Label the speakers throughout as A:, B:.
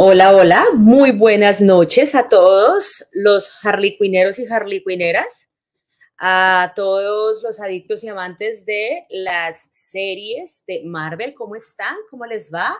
A: Hola, hola, muy buenas noches a todos los harlequineros y harlequineras, a todos los adictos y amantes de las series de Marvel. ¿Cómo están? ¿Cómo les va?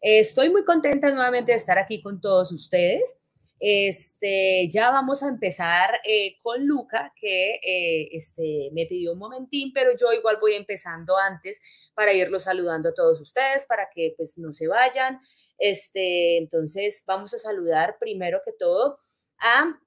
A: Eh, estoy muy contenta nuevamente de estar aquí con todos ustedes. Este, ya vamos a empezar eh, con Luca, que eh, este, me pidió un momentín, pero yo igual voy empezando antes para irlos saludando a todos ustedes, para que pues no se vayan. Este, entonces, vamos a saludar primero que todo a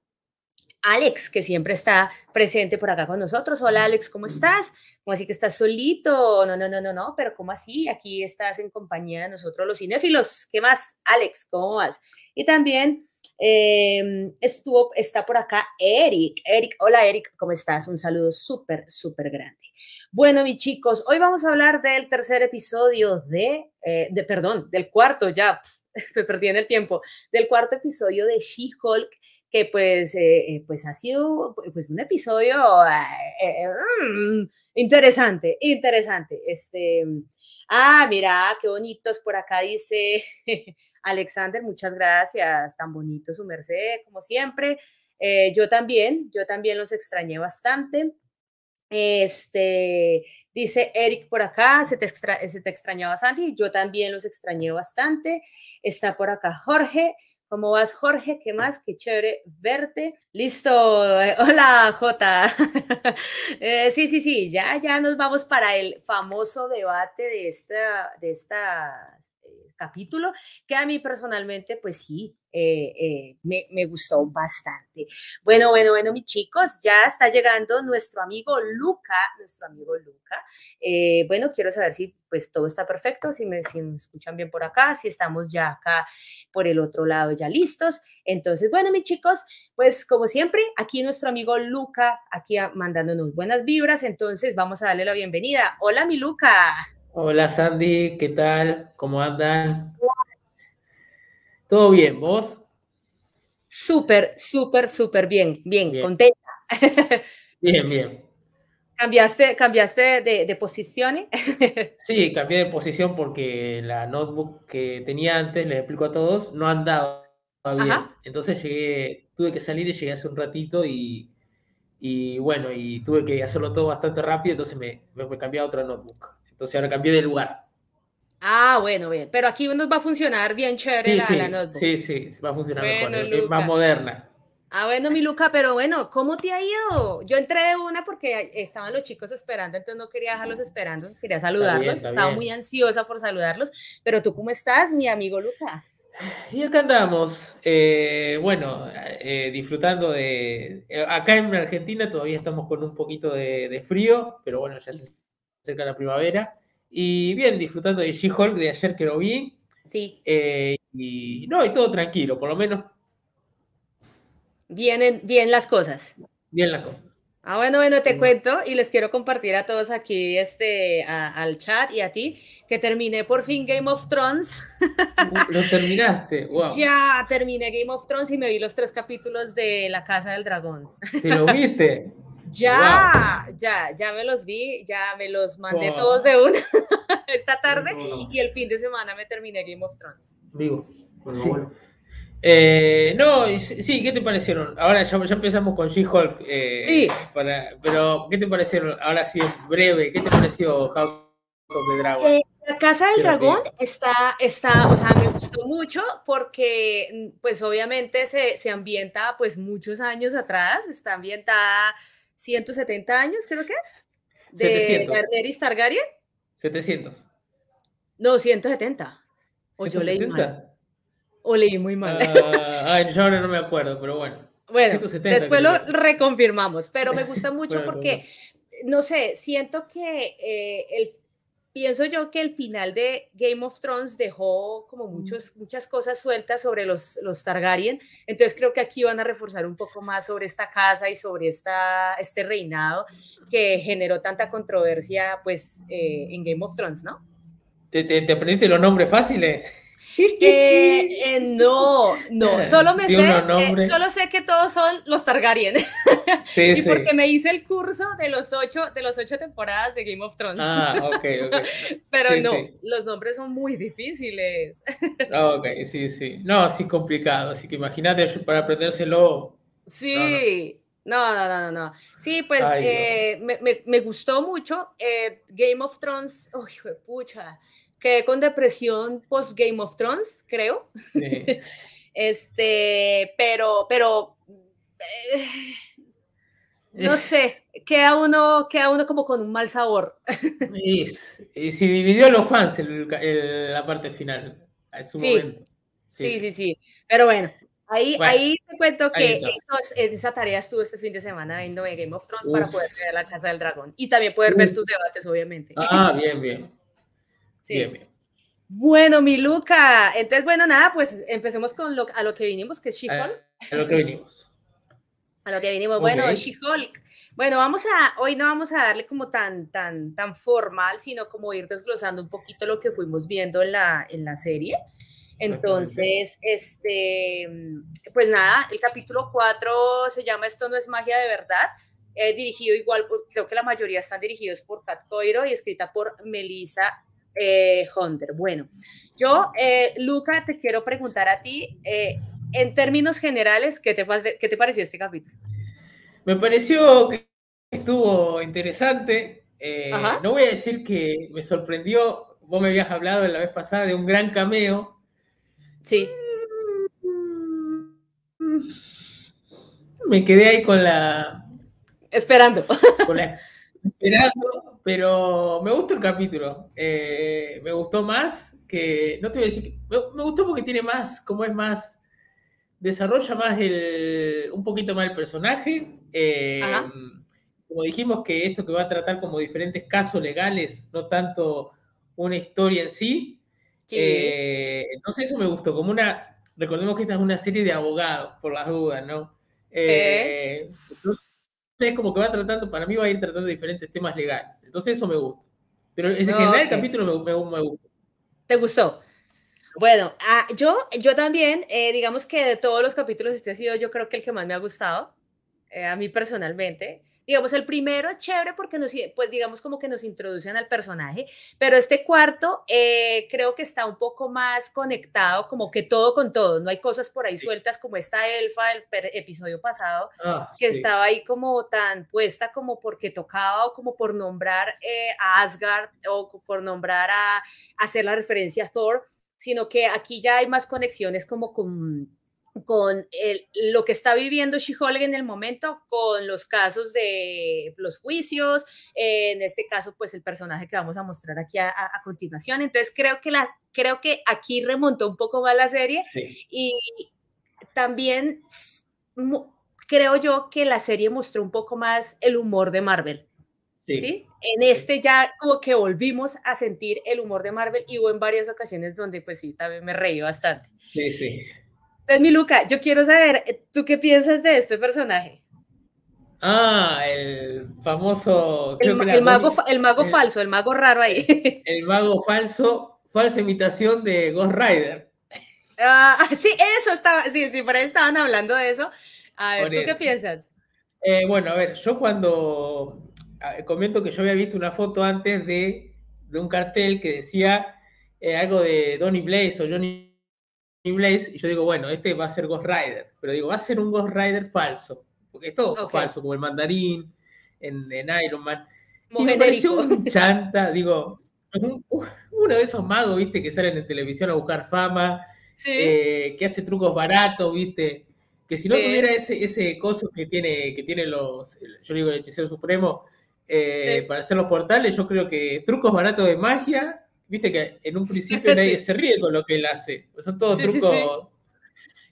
A: Alex, que siempre está presente por acá con nosotros. Hola Alex, ¿cómo estás? ¿Cómo así que estás solito? No, no, no, no, no, pero ¿cómo así? Aquí estás en compañía de nosotros los cinéfilos. ¿Qué más? Alex, ¿cómo vas? Y también em, estuvo, está por acá Eric. Eric, hola Eric, ¿cómo estás? Un saludo súper, súper grande. Bueno, mis chicos, hoy vamos a hablar del tercer episodio de, eh, de perdón, del cuarto ya, me perdí en el tiempo, del cuarto episodio de She-Hulk, que pues, eh, eh, pues ha sido pues, un episodio mm, interesante, interesante. Este, ah, mira, qué bonitos por acá dice Alexander, muchas gracias, tan bonito su merced, como siempre. yo también, yo también los extrañé bastante. Este, dice Eric por acá, se te, extrañaba Sandy, yo también los extrañé bastante. Está por acá Jorge. ¿Cómo vas, Jorge? ¿Qué más? Qué chévere verte. Listo. Hola, Jota. Eh, sí, sí, sí. Ya, ya nos vamos para el famoso debate de esta, de esta capítulo, que a mí personalmente, pues sí, eh, eh, me, me, gustó bastante. Bueno, bueno, bueno, mis chicos, ya está llegando nuestro amigo Luca, nuestro amigo Luca. Eh, bueno, quiero saber si pues todo está perfecto, si me, si me escuchan bien por acá, si estamos ya acá por el otro lado ya listos. Entonces, bueno, mis chicos, pues como siempre, aquí nuestro amigo Luca, aquí mandándonos buenas vibras, entonces vamos a darle la bienvenida. Hola, mi Luca.
B: Hola Sandy, ¿qué tal? ¿Cómo andan? ¿Todo bien? ¿Vos?
A: Súper, súper, súper bien, bien, contenta.
B: Bien, bien.
A: ¿Cambiaste, cambiaste de, de posición?
B: Sí, cambié de posición porque la notebook que tenía antes, les explico a todos, no andaba bien. Entonces llegué, tuve que salir y llegué hace un ratito y, y bueno, y tuve que hacerlo todo bastante rápido, entonces me, me cambié a otra notebook. Entonces ahora cambié de lugar.
A: Ah, bueno, bien. Pero aquí nos va a funcionar bien chévere
B: sí,
A: la,
B: sí,
A: la, notebook.
B: Sí, sí, va a funcionar mejor, es más moderna.
A: Ah, bueno, mi Luca, pero bueno, ¿cómo te ha ido? Yo entré de una porque estaban los chicos esperando, entonces no quería dejarlos esperando, quería saludarlos, estaba muy ansiosa por saludarlos, pero tú cómo estás, mi amigo Luca?
B: Y acá andamos, eh, bueno, eh, disfrutando de... Eh, acá en Argentina todavía estamos con un poquito de, de frío, pero bueno, ya se cerca de la primavera. Y bien, disfrutando de She-Hulk de ayer que lo vi.
A: Sí.
B: Eh, y no, y todo tranquilo, por lo menos.
A: Vienen bien las cosas.
B: Bien las cosas.
A: Ah, bueno, bueno, te cuento y les quiero compartir a todos aquí, este, al chat y a ti, que terminé por fin Game of Thrones.
B: Uh, lo terminaste, wow.
A: Ya terminé Game of Thrones y me vi los tres capítulos de La Casa del Dragón.
B: ¿Te lo viste?
A: Ya, ya, ya me los vi, ya me los mandé todos de una esta tarde y el fin de semana me terminé Game of Thrones.
B: Vivo. sí. Eh, no, sí, ¿qué te parecieron? Ahora ya, ya empezamos con She-Hulk. Eh,
A: sí.
B: pero, ¿qué te parecieron? Ahora sí, breve, ¿qué te pareció House of the Dragon?
A: Eh, la Casa del Dragón está, está, o sea, me gustó mucho porque, pues obviamente se, se ambienta pues muchos años atrás, está ambientada 170 años, creo que es. De Daenerys Targaryen.
B: 700.
A: No, 170. O yo leí mal. O leí muy mal.
B: Uh, ay, yo ahora no me acuerdo, pero bueno.
A: Bueno, después lo reconfirmamos, pero me gusta mucho porque, no sé, siento que eh, el pienso yo que el final de Game of Thrones dejó como muchos, muchas cosas sueltas sobre los, los Targaryen, entonces creo que aquí van a reforzar un poco más sobre esta casa y sobre esta, este reinado que generó tanta controversia pues eh, en Game of Thrones, ¿no?
B: ¿Te, te, aprendiste los nombres fáciles?
A: Eh, no, no, solo me sé, solo sé que todos son los Targaryen. y porque me hice el curso de los ocho, de los ocho temporadas de Game of Thrones.
B: Ah, ok, ok.
A: Pero no, los nombres son muy difíciles.
B: Ah, ok, sí, sí. No, sí complicado, así que imagínate para aprendérselo.
A: Sí. No, no, no, no, Sí, pues eh, me, me, gustó mucho. Eh, Game of Thrones, uy, pucha, quedé con depresión post Game of Thrones, creo. este, pero, pero, eh, no sé, queda uno, queda uno como con un mal sabor.
B: y, si dividió a los fans la parte final, en su momento.
A: sí, sí, sí. Pero bueno, Ahí, ahí te cuento que esa tarea estuve este fin de semana viendo Game of Thrones para poder ver La Casa del Dragón y también poder ver tus debates, obviamente.
B: Ah, bien, bien. Sí. Bien, bien.
A: Bueno, mi Luca, entonces, bueno, nada, pues empecemos con lo, a lo que vinimos, que es She-Hulk.
B: A, lo que vinimos.
A: A lo que vinimos, bueno, She-Hulk. Bueno, vamos a, hoy no vamos a darle como tan, tan, tan formal, sino como ir desglosando un poquito lo que fuimos viendo en la, en la serie. Entonces, este, pues nada, el capítulo 4 se llama Esto no es magia de verdad, eh, dirigido igual, creo que la mayoría están dirigidos por Kat Coiro y escrita por Melissa eh, Hunter. Bueno, yo, eh, Luca, te quiero preguntar a ti, eh, en términos generales, ¿qué te, ¿qué te pareció este capítulo?
B: Me pareció que estuvo interesante. no voy a decir que me sorprendió, vos me habías hablado la vez pasada de un gran cameo
A: Sí.
B: Me quedé ahí con la.
A: Esperando.
B: esperando, pero me gustó el capítulo. Eh, me gustó más que. No te voy a decir que. Me, gustó porque tiene más, como es más. Desarrolla más el. un poquito más el personaje. Eh, como dijimos que esto que va a tratar como diferentes casos legales, no tanto una historia en sí, eh, entonces eso me gustó, como una, recordemos que esta es una serie de abogados, por las dudas, ¿no? Eh, entonces, como que va tratando, para mí va a ir tratando diferentes temas legales. Entonces eso me gusta. Pero en general el capítulo me, me, gusta.
A: ¿Te gustó? Bueno, ah, yo, yo también, eh, digamos que de todos los capítulos, este ha sido yo creo que el que más me ha gustado, a mí personalmente digamos, el primero es chévere porque nos, pues digamos como que nos introducen al personaje, pero este cuarto eh, creo que está un poco más conectado, como que todo con todo, no hay cosas por ahí sueltas como esta elfa del episodio pasado, ah, que estaba ahí como tan puesta como porque tocaba o como por nombrar eh, a Asgard o por nombrar a, a hacer la referencia a Thor, sino que aquí ya hay más conexiones como con con lo que está viviendo She-Hulk en el momento, con los casos de los juicios, en este caso, pues el personaje que vamos a mostrar aquí a, continuación. Entonces, creo que, la, creo que aquí remontó un poco más la serie y también creo yo que la serie mostró un poco más el humor de Marvel. Sí. En este ya como que volvimos a sentir el humor de Marvel y hubo en varias ocasiones donde pues sí, también me reí bastante.
B: Sí, sí.
A: Entonces, mi Luca, yo quiero saber, ¿tú qué piensas de este personaje?
B: Ah, el famoso.
A: El, mago, el mago falso, el mago raro ahí.
B: El mago falso, falsa imitación de Ghost Rider.
A: Ah, sí, eso estaba, sí, sí, por ahí estaban hablando de eso. A ver, ¿tú qué piensas?
B: Eh, bueno, a ver, yo cuando comento que yo había visto una foto antes de, un cartel que decía eh, algo de Donny Blaze o Johnny Blaze, y yo digo, bueno, este va a ser Ghost Rider, pero digo, va a ser un Ghost Rider falso, porque es todo falso, como el mandarín en, Iron Man. y me pareció un chanta, digo, uno de esos magos, viste, que salen en televisión a buscar fama, eh, que hace trucos baratos, viste, que si no tuviera ese, ese coso que tiene, que tiene los, yo digo, el hechicero supremo, eh, para hacer los portales, yo creo que trucos baratos de magia viste que en un principio nadie se ríe con lo que él hace. Son todos trucos.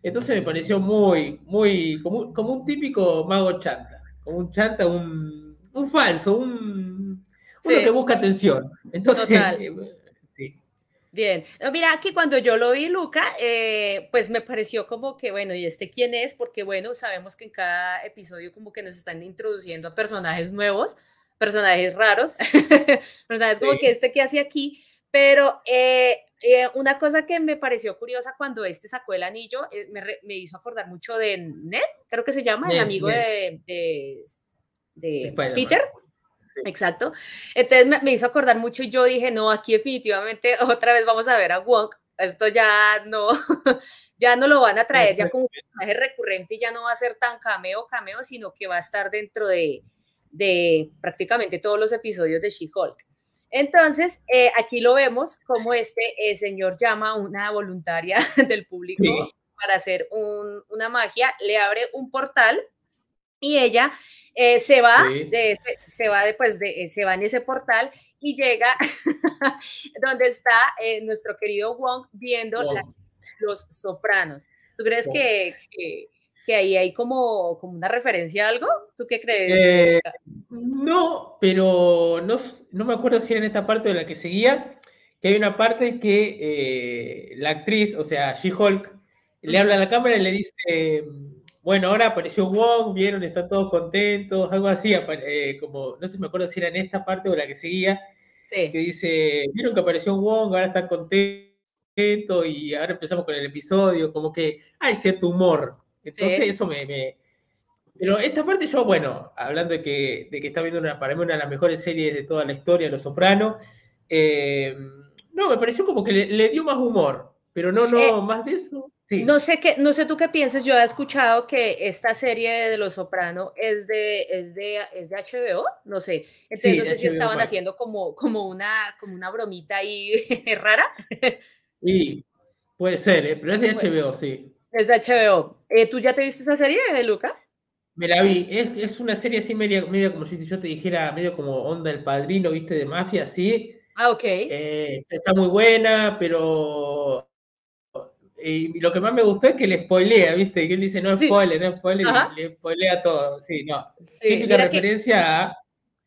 B: Entonces me pareció muy, muy, como, un típico mago chanta. Como un chanta, un, un falso, un uno que busca atención. Entonces, sí.
A: Bien, mira, aquí cuando yo lo vi, Luca, eh, pues me pareció como que, bueno, ¿y este quién es? Porque, bueno, sabemos que en cada episodio como que nos están introduciendo a personajes nuevos, personajes raros, personajes como que este que hace aquí, Pero eh, eh, una cosa que me pareció curiosa cuando este sacó el anillo, eh, me, hizo acordar mucho de Ned, creo que se llama, el amigo de, de, Peter. Exacto. Entonces me, hizo acordar mucho y yo dije, no, aquí definitivamente otra vez vamos a ver a Wong. Esto ya no, ya no lo van a traer ya como un personaje recurrente y ya no va a ser tan cameo, cameo, sino que va a estar dentro de, de prácticamente todos los episodios de She-Hulk. Entonces, eh, aquí lo vemos como este eh, señor llama a una voluntaria del público para hacer una magia, le abre un portal y ella eh, se va de se va después de se va en ese portal y llega donde está nuestro querido Wong viendo los sopranos. ¿Tú crees que, que ahí hay como, como una referencia a algo? ¿Tú qué crees?
B: Eh, no, pero no, no, me acuerdo si era en esta parte de la que seguía, que hay una parte que eh, la actriz, o sea, She-Hulk, le habla a la cámara y le dice, bueno, ahora apareció Wong, vieron, están todos contentos, algo así, eh, como, no sé si me acuerdo si era en esta parte o la que seguía, que dice, vieron que apareció Wong, ahora están contentos y ahora empezamos con el episodio, como que hay cierto humor entonces eso me, Pero esta parte yo, bueno, hablando de que, de que está viendo una, para mí una de las mejores series de toda la historia, Los Sopranos, eh, no, me pareció como que le, dio más humor, pero no, no, eh, más de eso.
A: No sé qué, no sé tú qué piensas, yo he escuchado que esta serie de Los Soprano es de, es de, es de HBO, no sé. Entonces no sé si estaban haciendo como, como, una, como una bromita ahí rara.
B: Sí, puede ser, ¿eh? pero es de HBO, sí.
A: Es de HBO. Eh, ¿Tú ya te viste esa serie, Luca?
B: Me la vi. Es, es una serie así media, media, como si yo te dijera, medio como onda el padrino, viste, de mafia, sí.
A: Ah, ok.
B: Eh, está muy buena, pero y lo que más me gustó es que le spoilea, ¿viste? Que él dice, no spoiler, no spoiler, le spoilea todo. Sí, no. Sí, Típica referencia a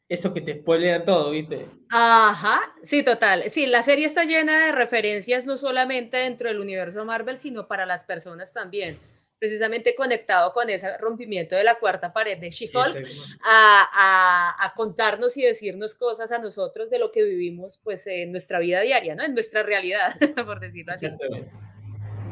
B: eso que te spoilean todo, ¿viste?
A: Ajá, sí, total. Sí, la serie está llena de referencias no solamente dentro del universo Marvel, sino para las personas también. Precisamente conectado con ese rompimiento de la cuarta pared de She-Hulk, a, a, contarnos y decirnos cosas a nosotros de lo que vivimos pues en nuestra vida diaria, ¿no? En nuestra realidad, por decirlo así.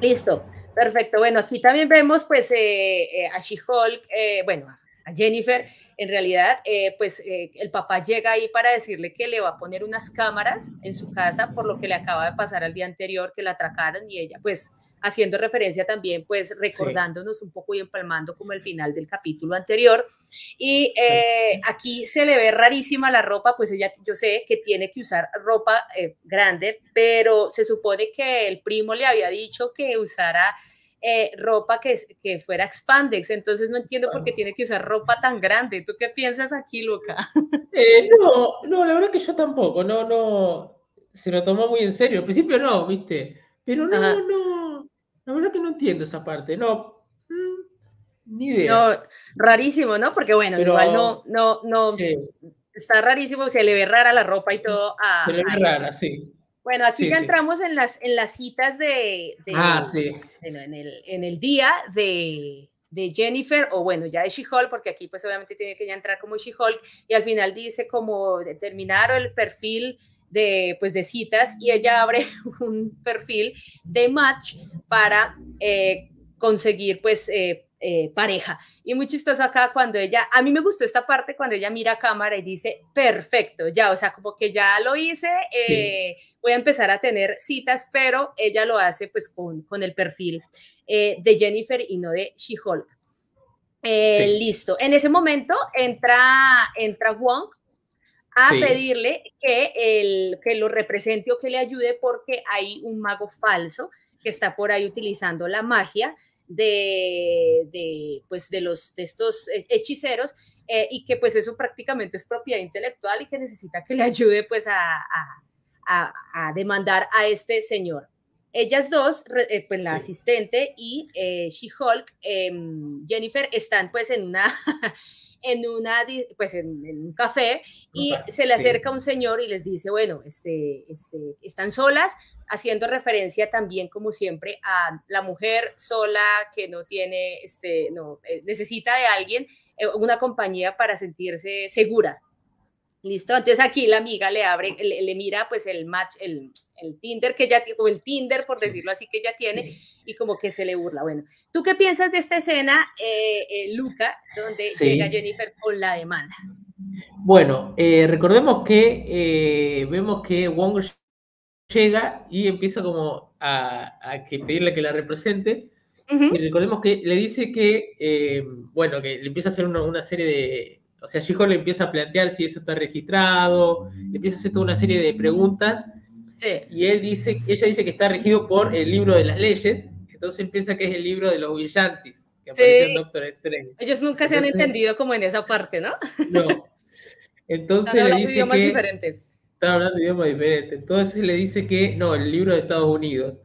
A: Listo, perfecto. Bueno, aquí también vemos pues eh, eh, a She-Hulk, eh, bueno, Jennifer, en realidad, eh, pues eh, el papá llega ahí para decirle que le va a poner unas cámaras en su casa por lo que le acaba de pasar al día anterior, que la atracaron y ella, pues, haciendo referencia también, pues, recordándonos un poco y empalmando como el final del capítulo anterior. Y eh, aquí se le ve rarísima la ropa, pues ella, yo sé que tiene que usar ropa grande, pero se supone que el primo le había dicho que usara eh, ropa que, que fuera expandex, entonces no entiendo por qué tiene que usar ropa tan grande. ¿Tú qué piensas aquí, Luca?
B: Eh, no, no, la verdad que yo tampoco, no, no, se lo tomó muy en serio. Al principio no, viste, pero no, no, la verdad que no entiendo esa parte, no, mm, ni idea.
A: No, rarísimo, ¿no? Porque bueno, igual no, no, no, está rarísimo, se le ve rara la ropa y todo.
B: A, se le ve rara, sí.
A: Bueno, aquí ya entramos en las, en las citas de,
B: ah, sí.
A: en, el, en, el, día de, de Jennifer, o bueno, ya de She-Hulk, porque aquí pues obviamente tiene que ya entrar como She-Hulk, y al final dice como determinar el perfil de, pues, de citas, y ella abre un perfil de match para eh, conseguir pues eh, eh, pareja. Y muy chistoso acá cuando ella, a mí me gustó esta parte cuando ella mira a cámara y dice, perfecto, ya, o sea, como que ya lo hice, eh, voy a empezar a tener citas, pero ella lo hace pues con, con el perfil eh, de Jennifer y no de She-Hulk. Listo. En ese momento entra, entra Wong a pedirle que, el, que lo represente o que le ayude porque hay un mago falso que está por ahí utilizando la magia de, pues, de, los, de estos hechiceros eh, y que pues eso prácticamente es propiedad intelectual y que necesita que le ayude pues a, a, demandar a este señor. Ellas dos, eh, pues la asistente y eh, She-Hulk, em, Jennifer, están pues en una, en una, pues en, un café y se le acerca un señor y les dice, bueno, este, este, están solas, haciendo referencia también, como siempre, a la mujer sola que no tiene, este, no, eh, necesita de alguien, eh, una compañía para sentirse segura. Listo, entonces aquí la amiga le abre, le, mira pues el match, el, el, Tinder que ya tiene, o el Tinder por decirlo así que ya tiene, y como que se le burla. Bueno, ¿tú qué piensas de esta escena, eh, eh, Luca, donde llega Jennifer con la demanda?
B: Bueno, eh, recordemos que vemos que Wong llega y empieza como a, a que pedirle que la represente, y recordemos que le dice que, bueno, que le empieza a hacer una, una serie de o sea, she le empieza a plantear si eso está registrado, le empieza a hacer toda una serie de preguntas. Y él dice, ella dice que está regido por el libro de las leyes, entonces empieza que es el libro de los brillantes, que aparece en Doctor Strange.
A: Ellos nunca se han entendido como en esa parte, ¿no?
B: No. Entonces le dice idiomas diferentes. Están hablando de idiomas diferentes. Entonces le dice que no, el libro de Estados Unidos.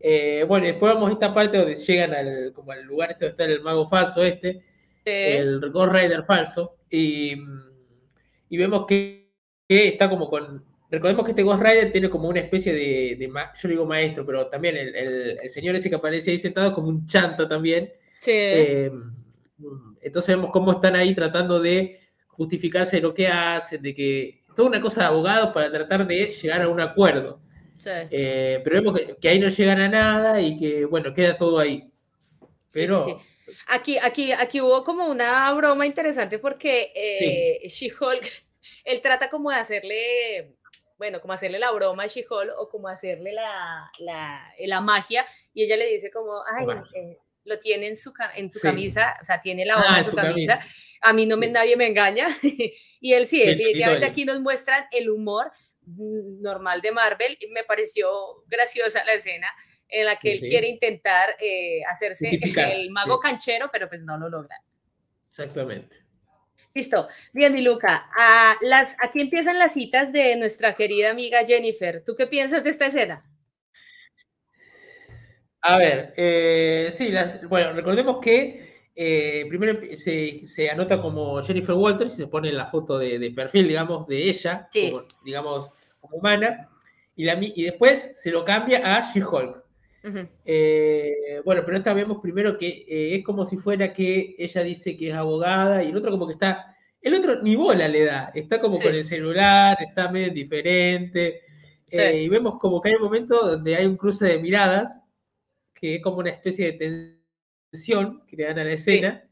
B: Eh, bueno, después vamos a esta parte donde llegan al, como al lugar este donde está el mago falso este, el Ghost Rider falso, y, vemos que, está como con... Recordemos que este Ghost Rider tiene como una especie de, yo digo maestro, pero también el, señor ese que aparece ahí sentado como un chanta también. Eh, entonces vemos cómo están ahí tratando de justificarse de lo que hacen, de que toda una cosa de abogados para tratar de llegar a un acuerdo. Eh, pero vemos que, ahí no llegan a nada y que, bueno, queda todo ahí. Pero
A: Aquí, aquí, aquí hubo como una broma interesante porque eh, She-Hulk, él trata como de hacerle, bueno, como hacerle la broma a She-Hulk o como hacerle la, la, la, magia y ella le dice como, ay, eh, lo tiene en su, en su camisa, o sea, tiene la hoja ah, en su, camisa. a mí no me, nadie me engaña. y él sí, definitivamente aquí nos muestran el humor mm, normal de Marvel y me pareció graciosa la escena en la que él quiere intentar eh, hacerse el mago canchero, pero pues no lo logra.
B: Exactamente.
A: Listo. Bien, mi Luca. A las, aquí empiezan las citas de nuestra querida amiga Jennifer. ¿Tú qué piensas de esta escena?
B: A ver, eh, sí, bueno, recordemos que eh, primero se, anota como Jennifer Walters y se pone la foto de, perfil, digamos, de ella, digamos, como humana, y, la, y después se lo cambia a She-Hulk. Eh, bueno, pero esta vemos primero que es como si fuera que ella dice que es abogada y el otro como que está, el otro ni bola le da, está como con el celular, está medio diferente. Y vemos como que hay un momento donde hay un cruce de miradas, que es como una especie de tensión que le dan a la escena.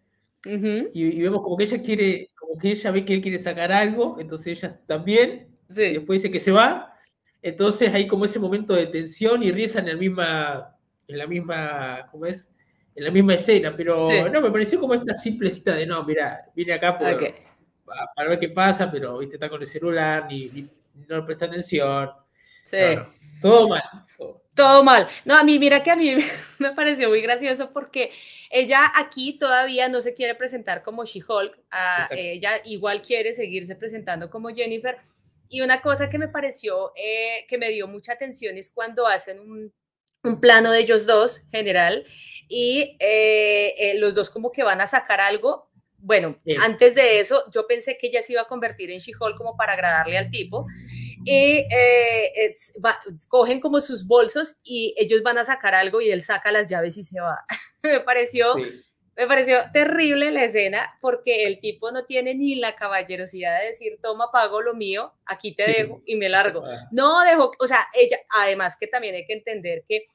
B: y, vemos como que ella quiere, como que ella ve que él quiere sacar algo, entonces ella también, y después dice que se va, entonces hay como ese momento de tensión y risa en la misma, en la misma, ¿cómo es? En la misma escena, pero no, me pareció como esta simplecita de no, mira, vine acá para ver qué pasa, pero viste, está con el celular, ni, no le presta atención. Sí. todo mal.
A: Todo. Mal. No, a mí, mira que a mí me pareció muy gracioso porque ella aquí todavía no se quiere presentar como She-Hulk, ella igual quiere seguirse presentando como Jennifer, y una cosa que me pareció, eh, que me dio mucha atención es cuando hacen un, un plano de ellos dos, general, y eh, eh, los dos como que van a sacar algo. Bueno, antes de eso, yo pensé que ella se iba a convertir en She-Hulk como para agradarle al tipo. Y cogen como sus bolsos y ellos van a sacar algo y él saca las llaves y se va. me pareció me pareció terrible la escena porque el tipo no tiene ni la caballerosidad de decir, toma, pago lo mío, aquí te dejo y me largo. Ah. No dejó, o sea, ella, además que también hay que entender que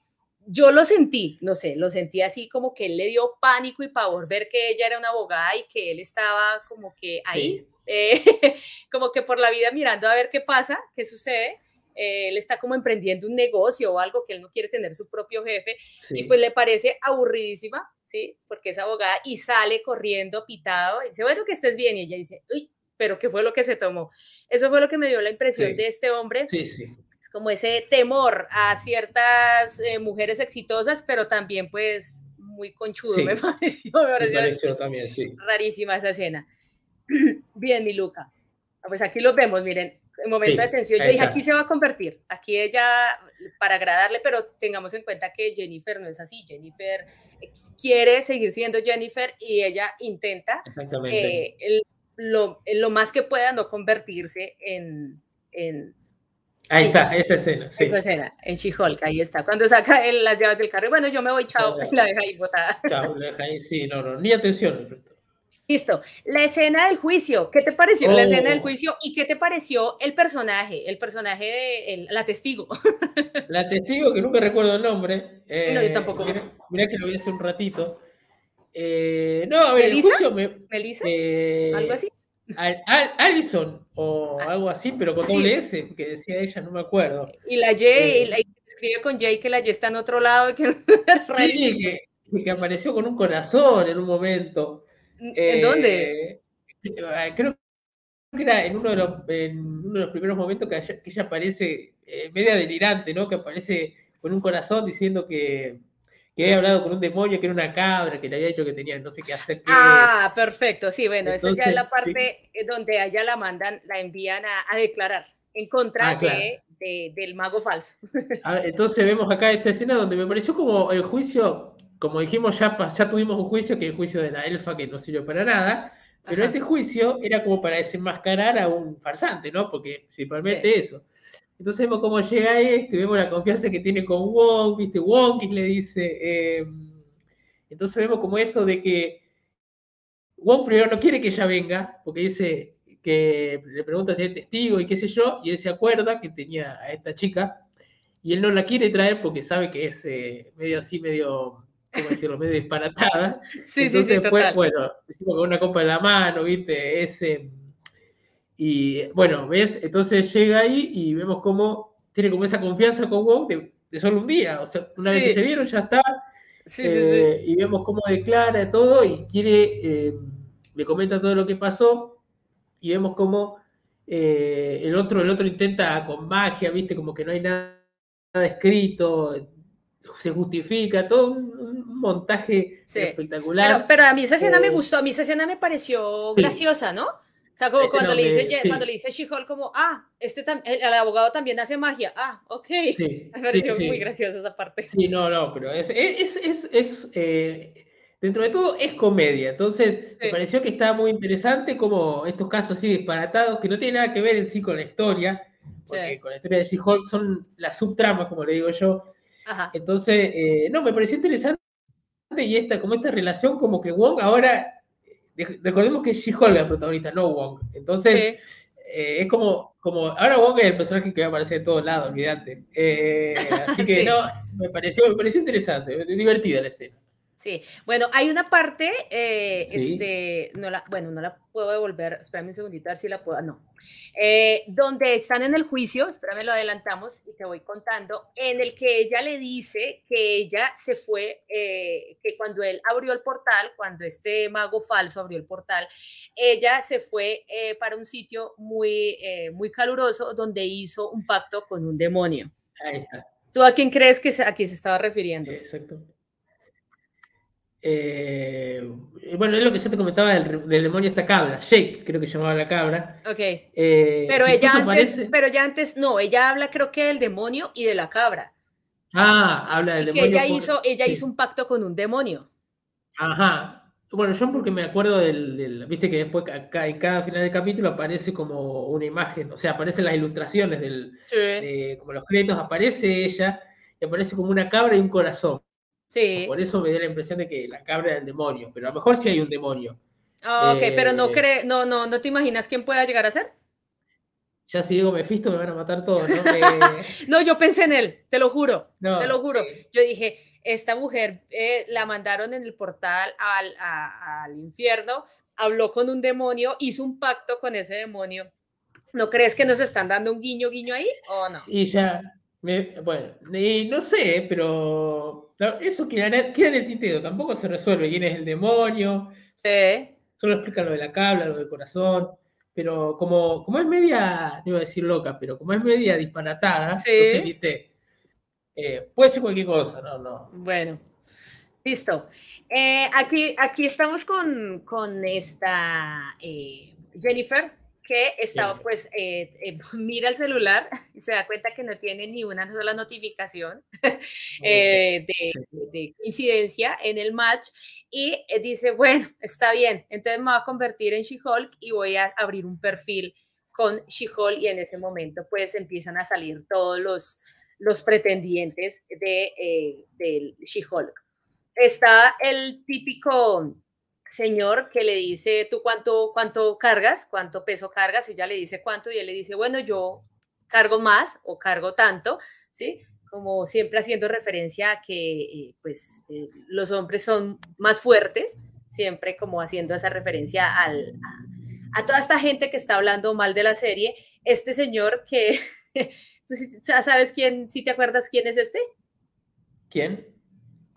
A: yo lo sentí, no sé, lo sentí así como que él le dio pánico y pavor ver que ella era una abogada y que él estaba como que ahí, eh, como que por la vida mirando a ver qué pasa, qué sucede. Eh, él está como emprendiendo un negocio o algo que él no quiere tener su propio jefe y pues le parece aburridísima ¿sí? Porque es abogada y sale corriendo pitado y dice, bueno, que estés bien. Y ella dice, uy, pero ¿qué fue lo que se tomó? Eso fue lo que me dio la impresión de este hombre.
B: Sí, sí.
A: Como ese temor a ciertas eh, mujeres exitosas, pero también pues muy conchudo, me pareció. Me
B: pareció, también, sí.
A: Rarísima esa escena. bien, mi Luca. Ah, pues aquí lo vemos, miren, en momento de atención, yo dije, aquí se va a convertir, aquí ella, para agradarle, pero tengamos en cuenta que Jennifer no es así, Jennifer quiere seguir siendo Jennifer y ella intenta eh, lo, lo, más que pueda no convertirse en... en
B: ahí está, esa escena.
A: Sí. Esa escena, en She-Hulk, ahí está. Cuando saca las llaves del carro, bueno, yo me voy, chao, la deja ahí botada.
B: Chao, la deja ahí, sí, no, no, ni atención.
A: Listo. La escena del juicio. ¿Qué te pareció la escena del oh. juicio y qué te pareció el personaje? El personaje de la testigo.
B: La testigo, que nunca recuerdo el nombre.
A: no, yo eh, tampoco.
B: Mirá, que lo vi hace un ratito. Eh, no, a ver, el juicio me.
A: ¿Melissa? Eh, ¿Algo así?
B: Alison o ah, algo así, pero con doble S, que decía ella, no me acuerdo.
A: Y la Y, la, escribe con J que la Y está en otro lado. Que...
B: sí, que, que apareció con un corazón en un momento.
A: ¿En dónde?
B: Eh, creo que era en uno de los, uno de los primeros momentos que ella, aparece eh, media delirante, ¿no? Que aparece con un corazón diciendo que, que había hablado con un demonio, que era una cabra, que le había dicho que tenía no sé qué hacer.
A: Ah, perfecto, sí, bueno, esa ya es la parte donde a ella la mandan, la envían a, declarar en contra ah, de, del mago falso.
B: entonces vemos acá esta escena donde me pareció como el juicio como dijimos, ya, ya tuvimos un juicio, que es el juicio de la elfa, que no sirvió para nada, pero este juicio era como para desenmascarar a un farsante, ¿no? Porque principalmente eso. Entonces vemos cómo llega este, vemos la confianza que tiene con Wong, ¿viste? Wong le dice. Eh, entonces vemos como esto de que Wong primero no quiere que ella venga, porque dice que le pregunta si es testigo y qué sé yo, y él se acuerda que tenía a esta chica, y él no la quiere traer porque sabe que es eh, medio así, medio ¿cómo decirlo?, medio disparatada.
A: Sí, Entonces, sí, sí,
B: después, bueno, hicimos con una copa en la mano, ¿viste? Ese. Y bueno, ¿ves? Entonces llega ahí y vemos cómo tiene como esa confianza con Wong de, solo un día. O sea, una vez que se vieron, ya está. Sí, eh, y vemos cómo declara todo y quiere, eh, le comenta todo lo que pasó. Y vemos cómo eh, el, otro, el otro intenta con magia, ¿viste? Como que no hay nada, nada escrito se justifica, todo un, montaje espectacular.
A: Pero, a mí esa escena me eh, gustó, a mí esa escena me pareció graciosa, ¿no? O sea, como cuando, le dice, cuando le dice She-Hulk como, ah, este el, abogado también hace magia. Ah, ok. me pareció muy graciosa esa parte.
B: Sí, no, no, pero es, es, es, es eh, dentro de todo es comedia. Entonces, me pareció que estaba muy interesante como estos casos así disparatados, que no tienen nada que ver en sí con la historia, porque con la historia de She-Hulk son las subtramas, como le digo yo, entonces, eh, no, me pareció interesante y esta, como esta relación, como que Wong ahora, recordemos que es She-Hulk la protagonista, no Wong. Entonces, eh, es como, como, ahora Wong es el personaje que va a aparecer de todos lados, olvídate. Eh, así que no, me pareció, me pareció interesante, divertida la escena.
A: Sí, bueno, hay una parte, eh, este, no la, bueno, no la puedo devolver, espérame un segundito a ver si la puedo, no, eh, donde están en el juicio, espérame, lo adelantamos y te voy contando, en el que ella le dice que ella se fue, eh, que cuando él abrió el portal, cuando este mago falso abrió el portal, ella se fue para un sitio muy, muy caluroso donde hizo un pacto con un demonio.
B: Ahí está.
A: ¿Tú a quién crees que a quién se estaba refiriendo?
B: Exacto. Eh, bueno, es lo que yo te comentaba del, demonio esta cabra, Shake, creo que llamaba la cabra.
A: Ok. Eh, pero ella antes, pero ya antes, no, ella habla creo que del demonio y de la cabra.
B: Ah, habla del demonio.
A: Que ella, hizo, ella hizo un pacto con un demonio.
B: Ajá. Bueno, yo porque me acuerdo del, viste que después acá, en cada final del capítulo aparece como una imagen, o sea, aparecen las ilustraciones del, como los créditos, aparece ella y aparece como una cabra y un corazón.
A: Sí.
B: Por eso me dio la impresión de que la cabra era el demonio, pero a lo mejor sí hay un demonio.
A: Ah, ok, pero no, eh, cree, no, no, no te imaginas quién pueda llegar a ser.
B: Ya si digo Mephisto me van a matar todos, ¿no?
A: no, yo pensé en él, te lo juro, te lo juro. Yo dije, esta mujer eh, la mandaron en el portal al, al infierno, habló con un demonio, hizo un pacto con ese demonio. ¿No crees que nos están dando un guiño, guiño ahí o no?
B: Y ya, bueno, y no sé, pero eso queda, en el tintero, tampoco se resuelve quién es el demonio.
A: Sí.
B: Solo explican lo de la cabla, lo del corazón. Pero como, como es media, no iba a decir loca, pero como es media disparatada,
A: sí.
B: Eh, puede ser cualquier cosa, no, no.
A: Bueno, listo. Eh, aquí, aquí estamos con, con esta eh, Jennifer, que estaba, pues, eh, eh, mira el celular y se da cuenta que no tiene ni una sola notificación eh, de, incidencia en el match y dice, bueno, está bien, entonces me voy a convertir en She-Hulk y voy a abrir un perfil con She-Hulk y en ese momento pues empiezan a salir todos los, los pretendientes de, del She-Hulk. Está el típico señor que le dice, ¿tú cuánto, cuánto cargas? ¿Cuánto peso cargas? Y ella le dice cuánto y él le dice, bueno, yo cargo más o cargo tanto, ¿sí? Como siempre haciendo referencia a que eh, pues eh, los hombres son más fuertes, siempre como haciendo esa referencia al, a, toda esta gente que está hablando mal de la serie. Este señor que, ¿tú sabes quién, si te acuerdas quién es este?
B: ¿Quién?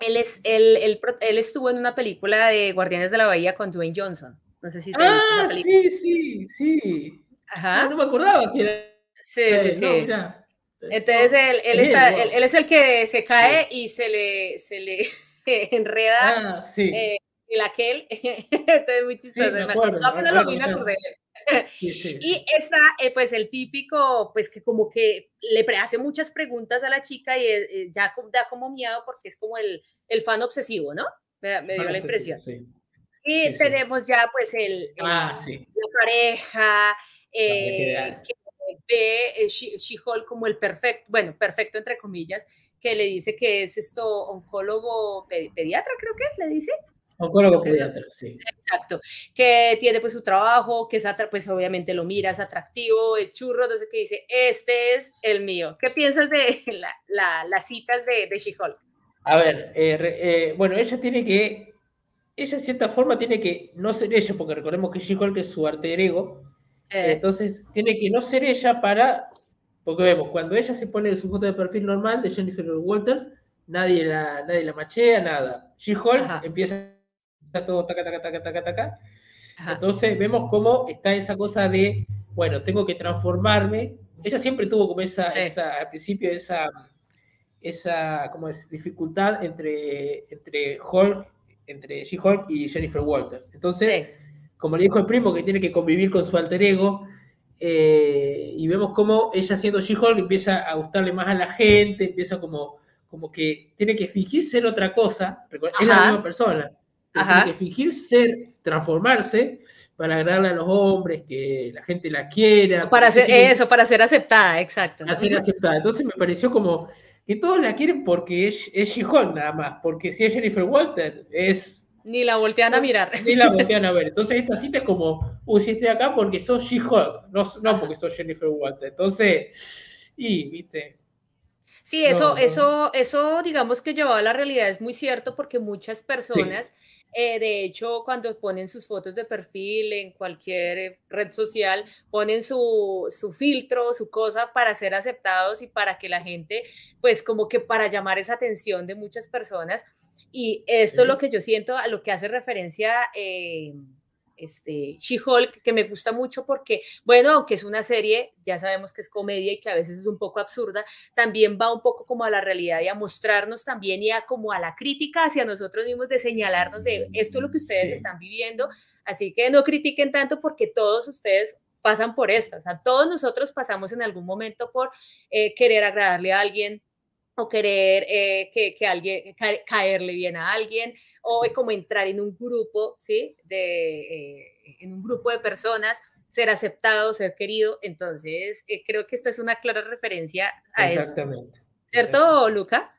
A: Él, es, él, él, estuvo en una película de Guardianes de la Bahía con Dwayne Johnson. No sé si te
B: ah, esa película. Sí, sí, sí. Ajá. Ah, no, me acordaba que era.
A: Sí, sí, sí. Entonces él, él, está, él, es el que se cae y se le, se le enreda ah, sí. eh, el aquel. Entonces muy chistoso. Sí, me acuerdo, no, no lo vi, me acordé. Y está, eh, pues, el típico, pues, que como que le hace muchas preguntas a la chica y eh, ya da como miedo porque es como el, el fan obsesivo, ¿no? Me, dio la impresión. Y tenemos ya, pues, el,
B: ah,
A: la pareja, eh, que ve She-Hulk como el perfecto, bueno, perfecto entre comillas, que le dice que es esto oncólogo pediatra, creo que es, le dice.
B: Oncólogo pediatra, sí.
A: Exacto. Que tiene pues su trabajo, que es pues obviamente lo mira, es atractivo, el churro, entonces que dice, este es el mío. ¿Qué piensas de las citas de, de She-Hulk?
B: A ver, eh, eh, bueno, ella tiene que, ella en cierta forma tiene que no ser ella, porque recordemos que She-Hulk es su arte ego, eh. entonces tiene que no ser ella para, porque vemos, cuando ella se pone su foto de perfil normal de Jennifer Walters, nadie la, nadie la machea, nada. She-Hulk empieza todo taca, taca, taca, taca, taca. Entonces vemos cómo está esa cosa de, bueno, tengo que transformarme. Ella siempre tuvo como esa, esa al principio, esa, esa como es, dificultad entre, entre Hulk, entre She-Hulk y Jennifer Walters. Entonces, como le dijo el primo, que tiene que convivir con su alter ego, eh, y vemos cómo ella siendo She-Hulk empieza a gustarle más a la gente, empieza como, como que tiene que fingir ser otra cosa, es la misma persona, tiene que fingir ser, transformarse para agradarle a los hombres, que la gente la quiera.
A: Para ser, eso, para ser aceptada, exacto.
B: Para ser aceptada. Entonces me pareció como que todos la quieren porque es, es nada más, porque si es Jennifer Walter es...
A: Ni la voltean a mirar.
B: Ni la voltean a ver. Entonces esta cita es como, uy, si estoy acá porque sos She-Hulk, no, no porque sos Jennifer Walter. Entonces, y, viste,
A: Sí, eso, eso, eso, digamos que llevado a la realidad es muy cierto porque muchas personas eh, de hecho, cuando ponen sus fotos de perfil en cualquier eh, red social, ponen su, su, filtro, su cosa para ser aceptados y para que la gente, pues como que para llamar esa atención de muchas personas. Y esto es lo que yo siento a lo que hace referencia. Eh, este, She-Hulk, que me gusta mucho porque, bueno, aunque es una serie, ya sabemos que es comedia y que a veces es un poco absurda, también va un poco como a la realidad y a mostrarnos también y a como a la crítica hacia nosotros mismos de señalarnos de esto es lo que ustedes están viviendo, así que no critiquen tanto porque todos ustedes pasan por esto, o sea, todos nosotros pasamos en algún momento por eh, querer agradarle a alguien, o querer eh, que, que, alguien, caerle bien a alguien, o como entrar en un grupo, ¿sí? De, eh, en un grupo de personas, ser aceptado, ser querido. Entonces, eh, creo que esta es una clara referencia a
B: Exactamente.
A: eso. ¿Cierto, Luca?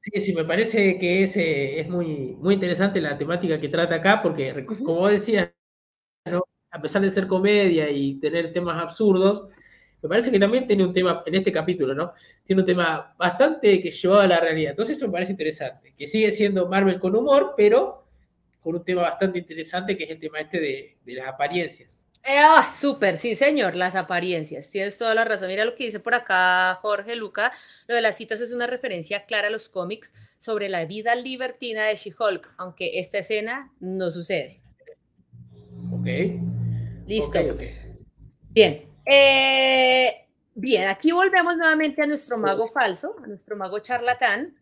B: Sí, sí, me parece que es, es muy, muy interesante la temática que trata acá, porque, como decías, ¿no? a pesar de ser comedia y tener temas absurdos, me parece que también tiene un tema, en este capítulo, ¿no? Tiene un tema bastante que llevado a la realidad. Entonces eso me parece interesante, que sigue siendo Marvel con humor, pero con un tema bastante interesante, que es el tema este de, las apariencias.
A: Eh, ah, súper, sí, señor, las apariencias. Tienes toda la razón. Mira lo que dice por acá Jorge Luca. Lo de las citas es una referencia clara a los cómics sobre la vida libertina de She-Hulk, aunque esta escena no sucede.
B: Ok.
A: Listo. Bien. Eh, bien, aquí volvemos nuevamente a nuestro mago falso, a nuestro mago charlatán,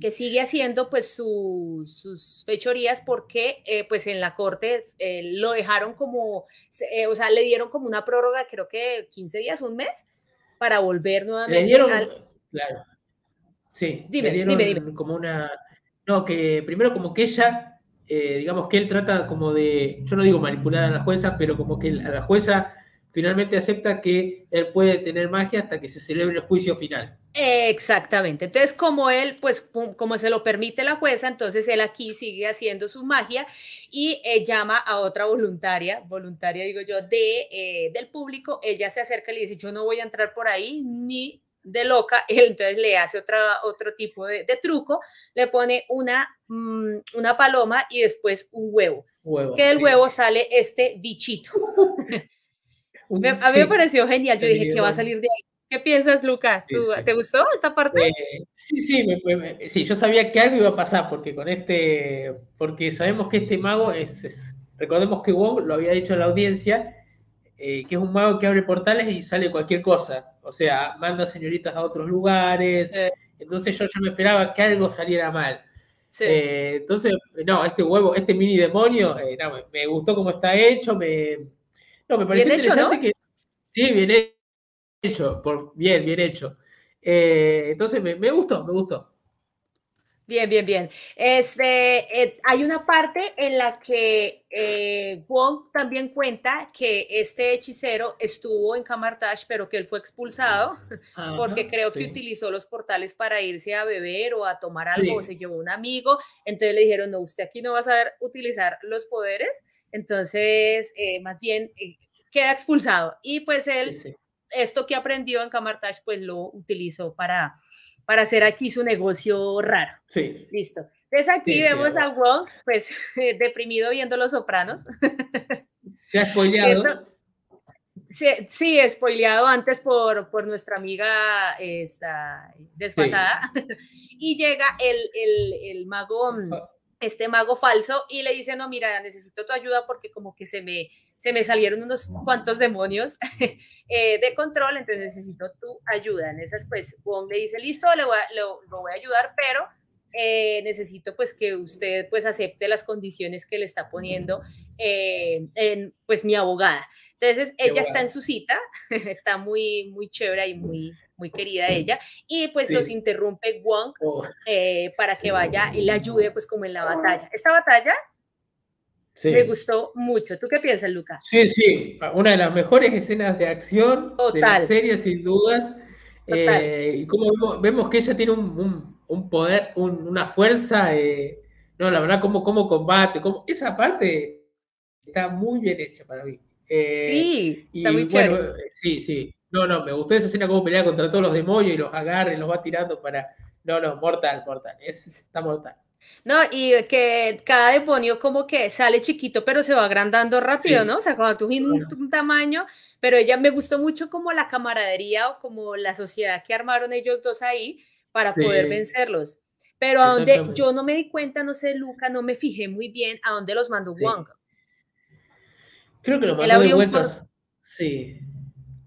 A: que sigue haciendo pues sus fechorías porque eh, pues en la corte eh, lo dejaron como, o sea, le dieron como una prórroga, creo que 15 días, un mes, para volver nuevamente.
B: Le dieron, claro. Sí, dime, le dieron dime, como una, no, que primero como que ella, digamos que él trata como de, yo no digo manipular a la jueza, pero como que a la jueza finalmente acepta que él puede tener magia hasta que se celebre el juicio final.
A: Exactamente. Entonces, como él, pues, como se lo permite la jueza, entonces él aquí sigue haciendo su magia y eh, llama a otra voluntaria, voluntaria digo yo, de, eh, del público. Ella se acerca y le dice, yo no voy a entrar por ahí ni de loca. Él entonces le hace otra, otro tipo de, truco, le pone una, mm, una paloma y después un huevo. que del huevo sale este bichito. a mí me pareció genial. Yo dije que va a salir de ahí ¿Qué piensas, Luca? ¿Te gustó esta parte?
B: Eh, sí, sí, sí, yo sabía que algo iba a pasar porque con este, porque sabemos que este mago es, recordemos que Wong lo había dicho en la audiencia, eh, que es un mago que abre portales y sale cualquier cosa, o sea, manda señoritas a otros lugares, entonces yo ya me esperaba que algo saliera mal. Eh, entonces, no, este huevo, este mini demonio, no, me, gustó cómo está hecho, me, no, me pareció interesante que sí, viene hecho, por, bien, bien hecho. Eh, entonces me, gustó, me gustó.
A: Bien, bien, bien. Este, eh, hay una parte en la que eh, Wong también cuenta que este hechicero estuvo en Kamartash, pero que él fue expulsado porque creo que utilizó los portales para irse a beber o a tomar algo, o se llevó un amigo. Entonces le dijeron, no, usted aquí no va a saber utilizar los poderes. Entonces, más bien, queda expulsado. Y pues él esto que aprendió en Camartage, pues lo utilizó para, para hacer aquí su negocio raro.
B: Sí.
A: Listo. Entonces aquí vemos a Wong, pues deprimido viendo Los Sopranos.
B: Se ha spoileado.
A: Sí, sí, spoileado antes por, por nuestra amiga esta, desfasada. y llega el, el, el mago este mago falso y le dice, no, mira, necesito tu ayuda porque como que se me, se me salieron unos cuantos demonios eh, de control, entonces necesito tu ayuda. Entonces, pues, Wong le dice, listo, le voy a, lo, voy a ayudar, pero eh, necesito pues que usted pues acepte las condiciones que le está poniendo eh, en pues mi abogada. Entonces, ella está en su cita, está muy, muy chévere y muy, muy querida ella, y pues los interrumpe Wong oh. eh, para que vaya y le ayude pues como en la batalla. Esta batalla me gustó mucho. ¿Tú qué piensas, Luca?
B: Sí, sí, una de las mejores escenas de acción de la serie, sin dudas. Eh, y como vemos, que ella tiene un, un, poder, una fuerza, eh, no, la verdad, como, como combate, como, esa parte está muy bien hecha para mí.
A: sí, está muy bueno,
B: Sí, sí. No, no, me gustó esa escena como pelea contra todos los demonios y los agarra y los va tirando para. No, no, mortal, mortal. Es, está mortal.
A: No, y que cada demonio como que sale chiquito, pero se va agrandando rápido, ¿no? O sea, cuando tú un, un, tamaño, pero ella me gustó mucho como la camaradería o como la sociedad que armaron ellos dos ahí para poder vencerlos. Pero a donde yo no me di cuenta, no sé, Luca, no me fijé muy bien a dónde los mandó Wong.
B: Creo que los mandó de vueltas. Sí.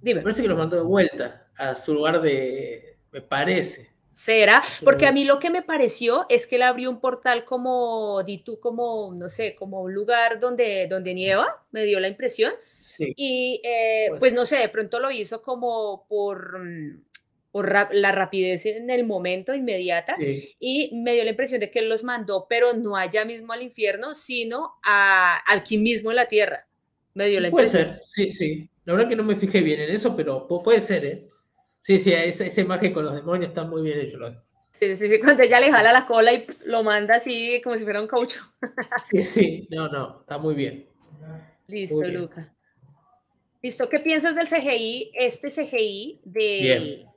B: Me parece que lo mandó de vuelta a su lugar de. Me parece.
A: ¿Será? Porque a mí lo que me pareció es que él abrió un portal como, di tú, como, no sé, como un lugar donde, donde nieva, me dio la impresión. Sí. Y eh, pues. pues. no sé, de pronto lo hizo como por, por la rapidez en el momento inmediata y me dio la impresión de que él los mandó, pero no allá mismo al infierno, sino a, aquí mismo en la tierra. Me dio la impresión.
B: Puede ser, sí, sí. La verdad que no me fijé bien en eso, pero puede ser, ¿eh? Sí, sí, esa, esa imagen con los demonios está muy bien hecho.
A: Sí, sí, sí, cuando ella le jala la cola y lo manda así como si fuera un caucho.
B: Sí, sí, no, no, está muy bien.
A: Listo, Luca. Listo, ¿qué piensas del CGI, este CGI de,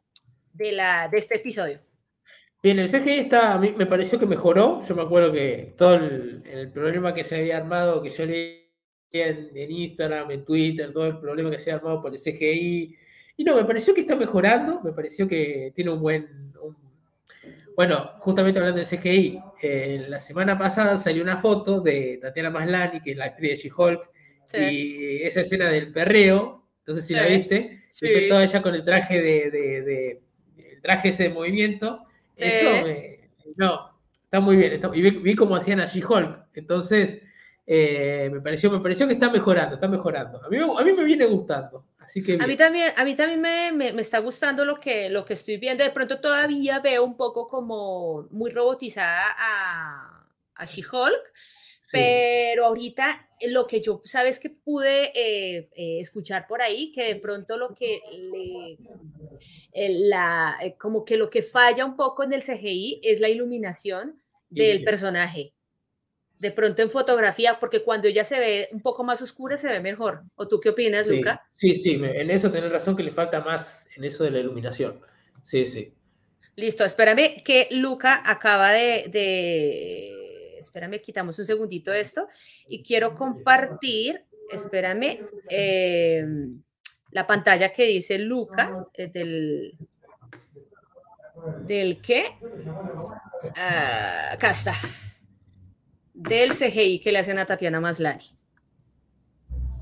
A: de, la, de este episodio?
B: Bien, el CGI está, a mí me pareció que mejoró. Yo me acuerdo que todo el, el problema que se había armado, que yo leí en, Instagram, en Twitter, todo el problema que se ha armado por el CGI. Y no, me pareció que está mejorando, me pareció que tiene un buen... Bueno, justamente hablando del CGI, eh, la semana pasada salió una foto de Tatiana Maslani, que es la actriz de She-Hulk, y esa escena del perreo, no sé si la viste, sí. toda ella con el traje de, traje ese de movimiento. Eso no, está muy bien. y vi, vi cómo hacían a She-Hulk. Entonces, eh, me, pareció, me pareció que está mejorando, está mejorando. A mí, a mí me viene gustando. Así que
A: a mí también, a mí también me, me, está gustando lo que, lo que estoy viendo. De pronto todavía veo un poco como muy robotizada a, a She-Hulk, pero ahorita lo que yo, sabes que pude eh, eh, escuchar por ahí, que de pronto lo que le, la, eh, como que lo que falla un poco en el CGI es la iluminación del personaje. De pronto en fotografía, porque cuando ella se ve un poco más oscura se ve mejor. ¿O tú qué opinas, Luca?
B: Sí, sí, en eso tenés razón que le falta más en eso de la iluminación. Sí, sí.
A: Listo, espérame que Luca acaba de espérame, quitamos un segundito esto y quiero compartir, espérame, em, la pantalla que dice Luca eh, del, del qué, ah, acá está, del CGI que le hacen a Tatiana Maslani.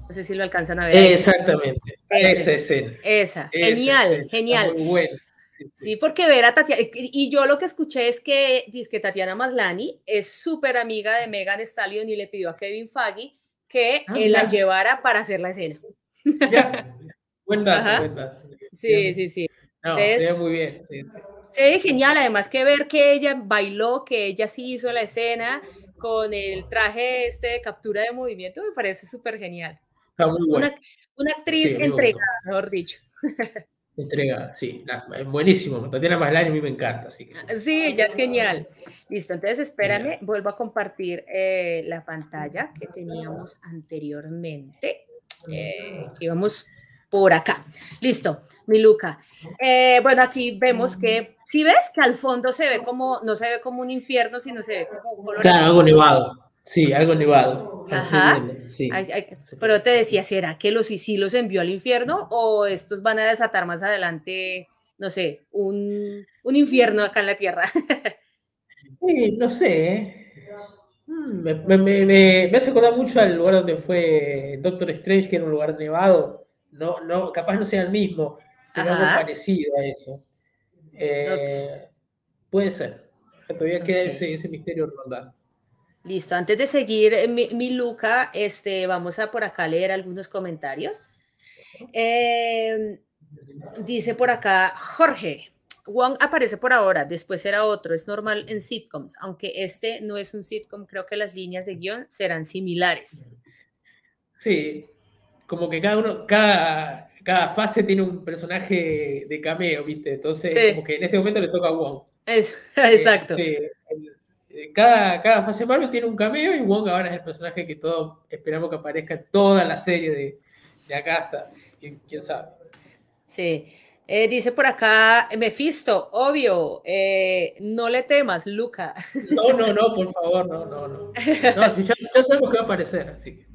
A: No sé si lo alcanzan a ver.
B: Exactamente, esa escena.
A: Esa, genial, genial. Muy buena. Sí, porque ver a Tatiana, y yo lo que escuché es que, dice que Tatiana Maslani es súper amiga de Megan Stallion y le pidió a Kevin Feige que ah, la llevara para hacer la escena.
B: Ya, buen dato,
A: Sí, sí, sí.
B: No, muy bien. Sí,
A: sí. genial, además que ver que ella bailó, que ella sí hizo la escena con el traje este de captura de movimiento, me parece súper genial.
B: Está muy
A: bueno. una, actriz entregada, mejor dicho.
B: entrega, sí, es buenísimo. Tatiana Maslany a mí me encanta. Así
A: ah, Sí, ya es genial. Listo, entonces espérame, vuelvo a compartir eh, la pantalla que teníamos anteriormente. Eh, íbamos por acá. Listo, mi Luca. Eh, bueno, aquí vemos que, si ves que al fondo se ve como, no se ve como un infierno, sino se ve como un
B: color. Claro, algo nevado. Sí, algo nevado.
A: Ajá. pero te decía, ¿será que los sí los envió al infierno o estos van a desatar más adelante, no sé, un, infierno acá en la tierra?
B: sí, no sé. ¿eh? Mm, me, me, me, hace acordar mucho al lugar donde fue Doctor Strange, que era un lugar nevado. No, no, capaz no sea el mismo, pero algo parecido a eso. Eh, puede ser. Todavía queda ese, ese misterio rondando.
A: Listo, antes de seguir eh, mi, Luca, este, vamos a por acá leer algunos comentarios. Em, dice por acá Jorge, Wong aparece por ahora, después será otro, es normal en sitcoms, aunque este no es un sitcom, creo que las líneas de guion serán similares.
B: Sí, como que cada uno, cada, cada fase tiene un personaje de cameo, ¿viste? Entonces, como que en este momento le toca a Wong.
A: exacto.
B: Este, cada, cada fase Marvel tiene un cameo y Wong ahora es el personaje que todos esperamos que aparezca en toda la serie de, de acá hasta, ¿quién, sabe.
A: Sí. Eh, dice por acá, Mephisto, obvio, eh, no le temas, Luca.
B: No, no, no, por favor, no, no, no. No, si ya, sabemos que va a aparecer, así que.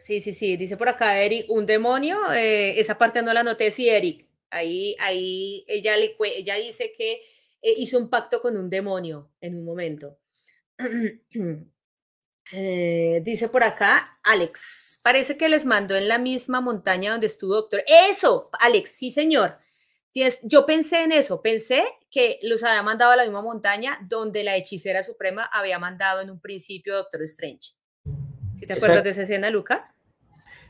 A: Sí, sí, sí, dice por acá Eric, un demonio, eh, esa parte no la noté, sí, Eric, ahí, ahí ella, le, ella dice que hizo un pacto con un demonio en un momento. Eh, dice por acá, Alex, parece que les mandó en la misma montaña donde estuvo doctor. Eso, Alex, sí, señor. Yo pensé en eso, pensé que los había mandado a la misma montaña donde la hechicera suprema había mandado en un principio Doctor Strange. ¿Sí te acuerdas de esa escena, Luca?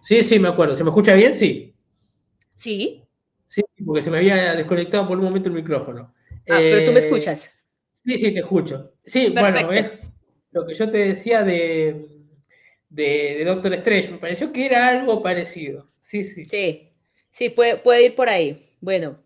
B: Sí, sí, me acuerdo. ¿Se me escucha bien? Sí.
A: Sí.
B: Sí, porque se me había desconectado por un momento el micrófono.
A: Ah, pero tú me eh, escuchas.
B: Sí, sí, te escucho. Sí, bueno, lo que yo te decía de, de, Doctor Strange, me pareció que era algo parecido. Sí, sí.
A: Sí, sí, puede, puede ir por ahí. Bueno.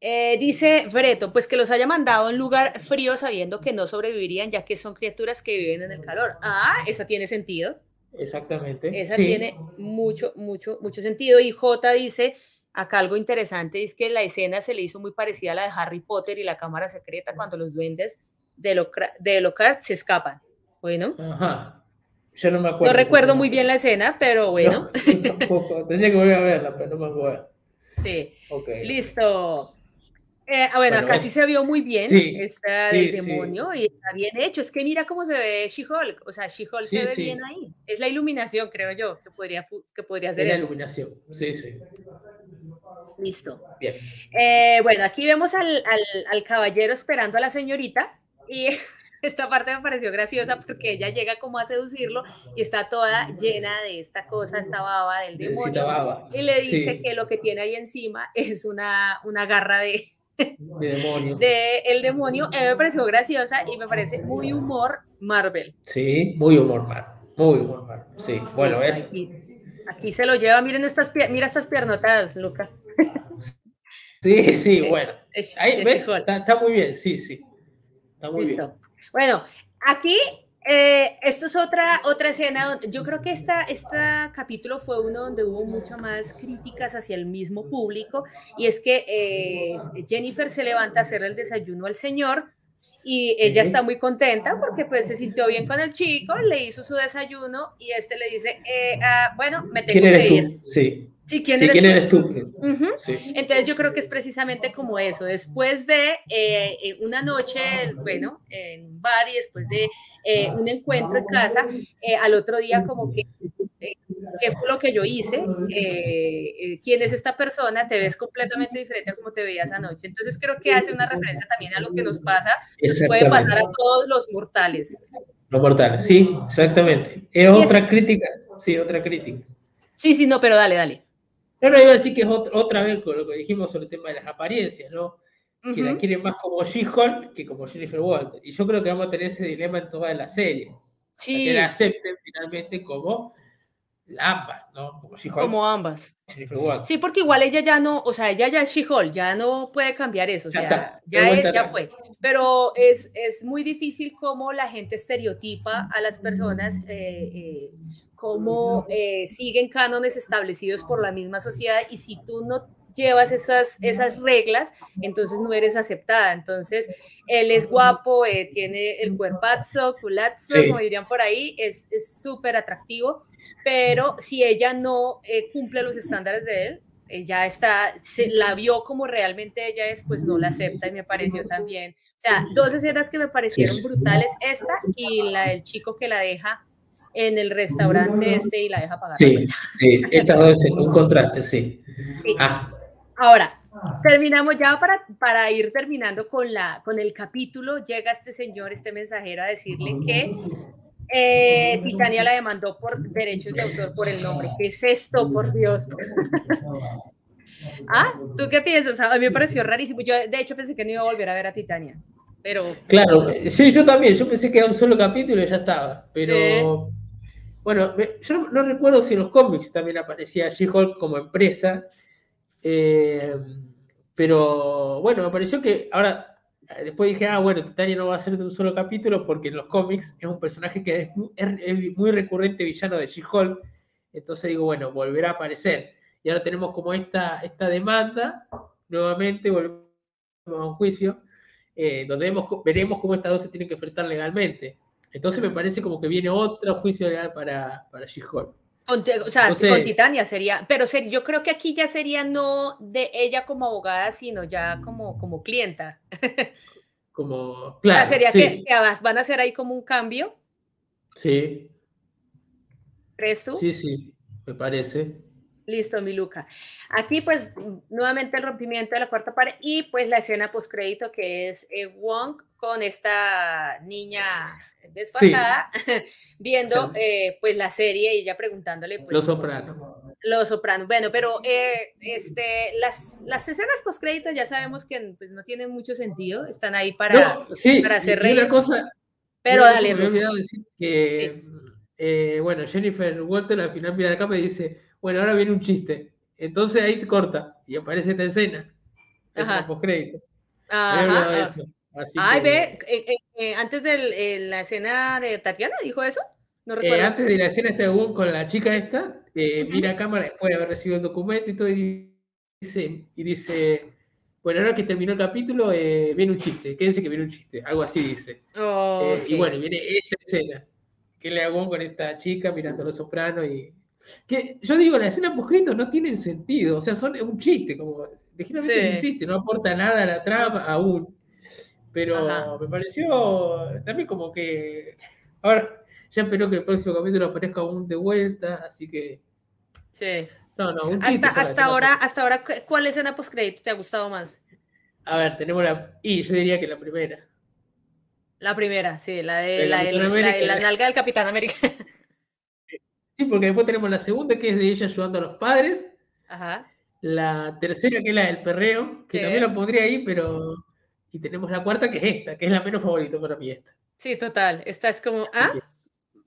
A: Eh, dice Breto, pues que los haya mandado a un lugar frío sabiendo que no sobrevivirían, ya que son criaturas que viven en el calor. Ah, esa tiene sentido.
B: Exactamente.
A: Esa tiene mucho, mucho, mucho sentido. Y J dice, Acá algo interesante es que la escena se le hizo muy parecida a la de Harry Potter y la cámara secreta cuando los duendes de, Lockhart se escapan. Bueno.
B: Ajá. Yo no me acuerdo.
A: No recuerdo muy bien la escena, pero bueno.
B: Tendría que volver a verla, pero no me acuerdo.
A: Sí. Okay. Listo. Eh, bueno, acá sí se vio muy bien esta del demonio y está bien hecho. Es que mira cómo se ve She-Hulk. O sea, She-Hulk se ve bien ahí. Es la iluminación, creo yo, que podría, que podría ser.
B: Es la iluminación, sí, sí.
A: Listo.
B: Bien.
A: Eh, bueno, aquí vemos al, al, caballero esperando a la señorita y esta parte me pareció graciosa porque ella llega como a seducirlo y está toda llena de esta cosa, esta baba del demonio. Y le dice que lo que tiene ahí encima es una, una garra de
B: demonio.
A: De el demonio. me pareció graciosa y me parece muy humor Marvel.
B: Sí, muy humor Marvel. Muy bueno, sí. Bueno, es.
A: Aquí, se lo lleva, miren estas, mira estas piernotadas, Luca.
B: Sí, sí, bueno. Ahí, ¿ves? Está, muy bien, sí, sí. Está muy Listo.
A: Bueno, aquí eh, esto es otra, otra escena. Yo creo que esta, este capítulo fue uno donde hubo mucho más críticas hacia el mismo público. Y es que eh, Jennifer se levanta a hacerle el desayuno al señor y ella está muy contenta porque pues se sintió bien con el chico, le hizo su desayuno y este le dice, eh, ah, bueno, me tengo que ir.
B: Sí.
A: Sí, ¿quién, eres, tú? Entonces yo creo que es precisamente como eso, después de eh, eh, una noche, bueno, en un bar y después de un encuentro en casa, al otro día como que qué fue lo que yo hice, eh, eh, quién es esta persona, te ves completamente diferente a como te veías anoche. Entonces creo que hace una referencia también a lo que nos pasa, nos puede pasar a todos los mortales.
B: Los mortales, sí, exactamente. Es otra crítica, sí, otra crítica.
A: Sí, sí, no, pero dale, dale.
B: No, iba a decir que es otra, vez con lo que dijimos sobre el tema de las apariencias, ¿no? Que la quieren más como She-Hulk que como Jennifer Walter. Y yo creo que vamos a tener ese dilema en toda la serie. Sí. Que la acepten finalmente como ambas, ¿no?
A: Como, ambas. Sí, porque igual ella ya no, o sea, ella ya es she ya no puede cambiar eso, o sea, ya, ya, fue. Pero es, es muy difícil cómo la gente estereotipa a las personas, eh, eh, cómo eh, siguen cánones establecidos por la misma sociedad y si tú no llevas esas, esas reglas, entonces no eres aceptada. Entonces, él es guapo, eh, tiene el cuerpazo, culazo, como dirían por ahí, es súper atractivo, pero si ella no eh, cumple los estándares de él, ella está, se la vio como realmente ella es, pues no la acepta y me pareció también. O sea, dos escenas que me parecieron brutales, esta y la del chico que la deja en el restaurante este y la deja pagar.
B: Sí, sí, estas dos, un contraste, sí. Ah,
A: Ahora, terminamos ya para, para ir terminando con, la, con el capítulo. Llega este señor, este mensajero, a decirle que eh, Titania la demandó por derechos de autor por el nombre. ¿Qué es esto, por Dios? ¿Ah? ¿Tú qué piensas? A mí me pareció rarísimo. Yo, de hecho, pensé que no iba a volver a ver a Titania. Pero...
B: Claro, sí, yo también. Yo pensé que era un solo capítulo y ya estaba. Pero. Bueno, yo no, recuerdo si en los cómics también aparecía She-Hulk como empresa eh, pero bueno, me pareció que ahora, después dije, ah, bueno, Titania no va a ser de un solo capítulo porque en los cómics es un personaje que es muy, recurrente villano de She-Hulk. Entonces digo, bueno, volverá a aparecer. Y ahora tenemos como esta, esta demanda, nuevamente volvemos a un juicio, eh, donde veremos cómo estas dos se tienen que enfrentar legalmente. Entonces me parece como que viene otro juicio legal para, para She-Hulk.
A: Con, o sea, con Titania sería, pero yo creo que aquí ya sería no de ella como abogada, sino ya como, como clienta.
B: Como, claro.
A: O sea, sería que, van a hacer ahí como un cambio.
B: Sí.
A: ¿Crees tú?
B: Sí, sí, me parece.
A: Listo, mi Luca. Aquí, pues, nuevamente el rompimiento de la cuarta pared y, pues, la escena postcrédito que es eh, Wong con esta niña desfasada viendo, eh, pues, la serie y ella preguntándole, pues,
B: Los Sopranos.
A: Los Sopranos. Bueno, pero eh, este, las, las escenas postcrédito ya sabemos que pues, no tienen mucho sentido, están ahí para, para hacer reír.
B: Una cosa,
A: pero dale.
B: me he olvidado decir que, bueno, Jennifer Walter al final mira acá me dice bueno, ahora viene un chiste. Entonces ahí te corta y aparece esta escena. Ajá. postcrédito.
A: Ajá. Ay, ve, eh, eh, antes de la escena de Tatiana, ¿dijo eso?
B: No eh, recuerdo. antes de la escena este con la chica esta, mira a cámara después de haber recibido el documento y todo, y dice, y dice bueno, ahora que terminó el capítulo, viene un chiste, quédense que viene un chiste, algo así dice. Y bueno, viene esta escena, que le hago con esta chica mirando a los sopranos y que yo digo, las escenas poscritos no tienen sentido, o sea, son un chiste, como ligeramente es un chiste, no aporta nada a la trama aún. Pero me pareció también como que. Ahora, ya espero que el próximo capítulo aparezca aún de vuelta, así que.
A: Sí. No, no, un chiste hasta, hasta ahora, hasta ahora, ¿cuál escena postcrédito te ha gustado más?
B: A ver, tenemos la. Y yo diría que la primera.
A: La primera, sí, la de la, la nalga del Capitán América.
B: Sí, porque después tenemos la segunda, que es de ella ayudando a los padres. Ajá. La tercera, que es la del perreo, que también la pondría ahí, pero. Y tenemos la cuarta, que es esta, que es la menos favorita para mí esta.
A: Sí, total. Esta es como. ¿Ah?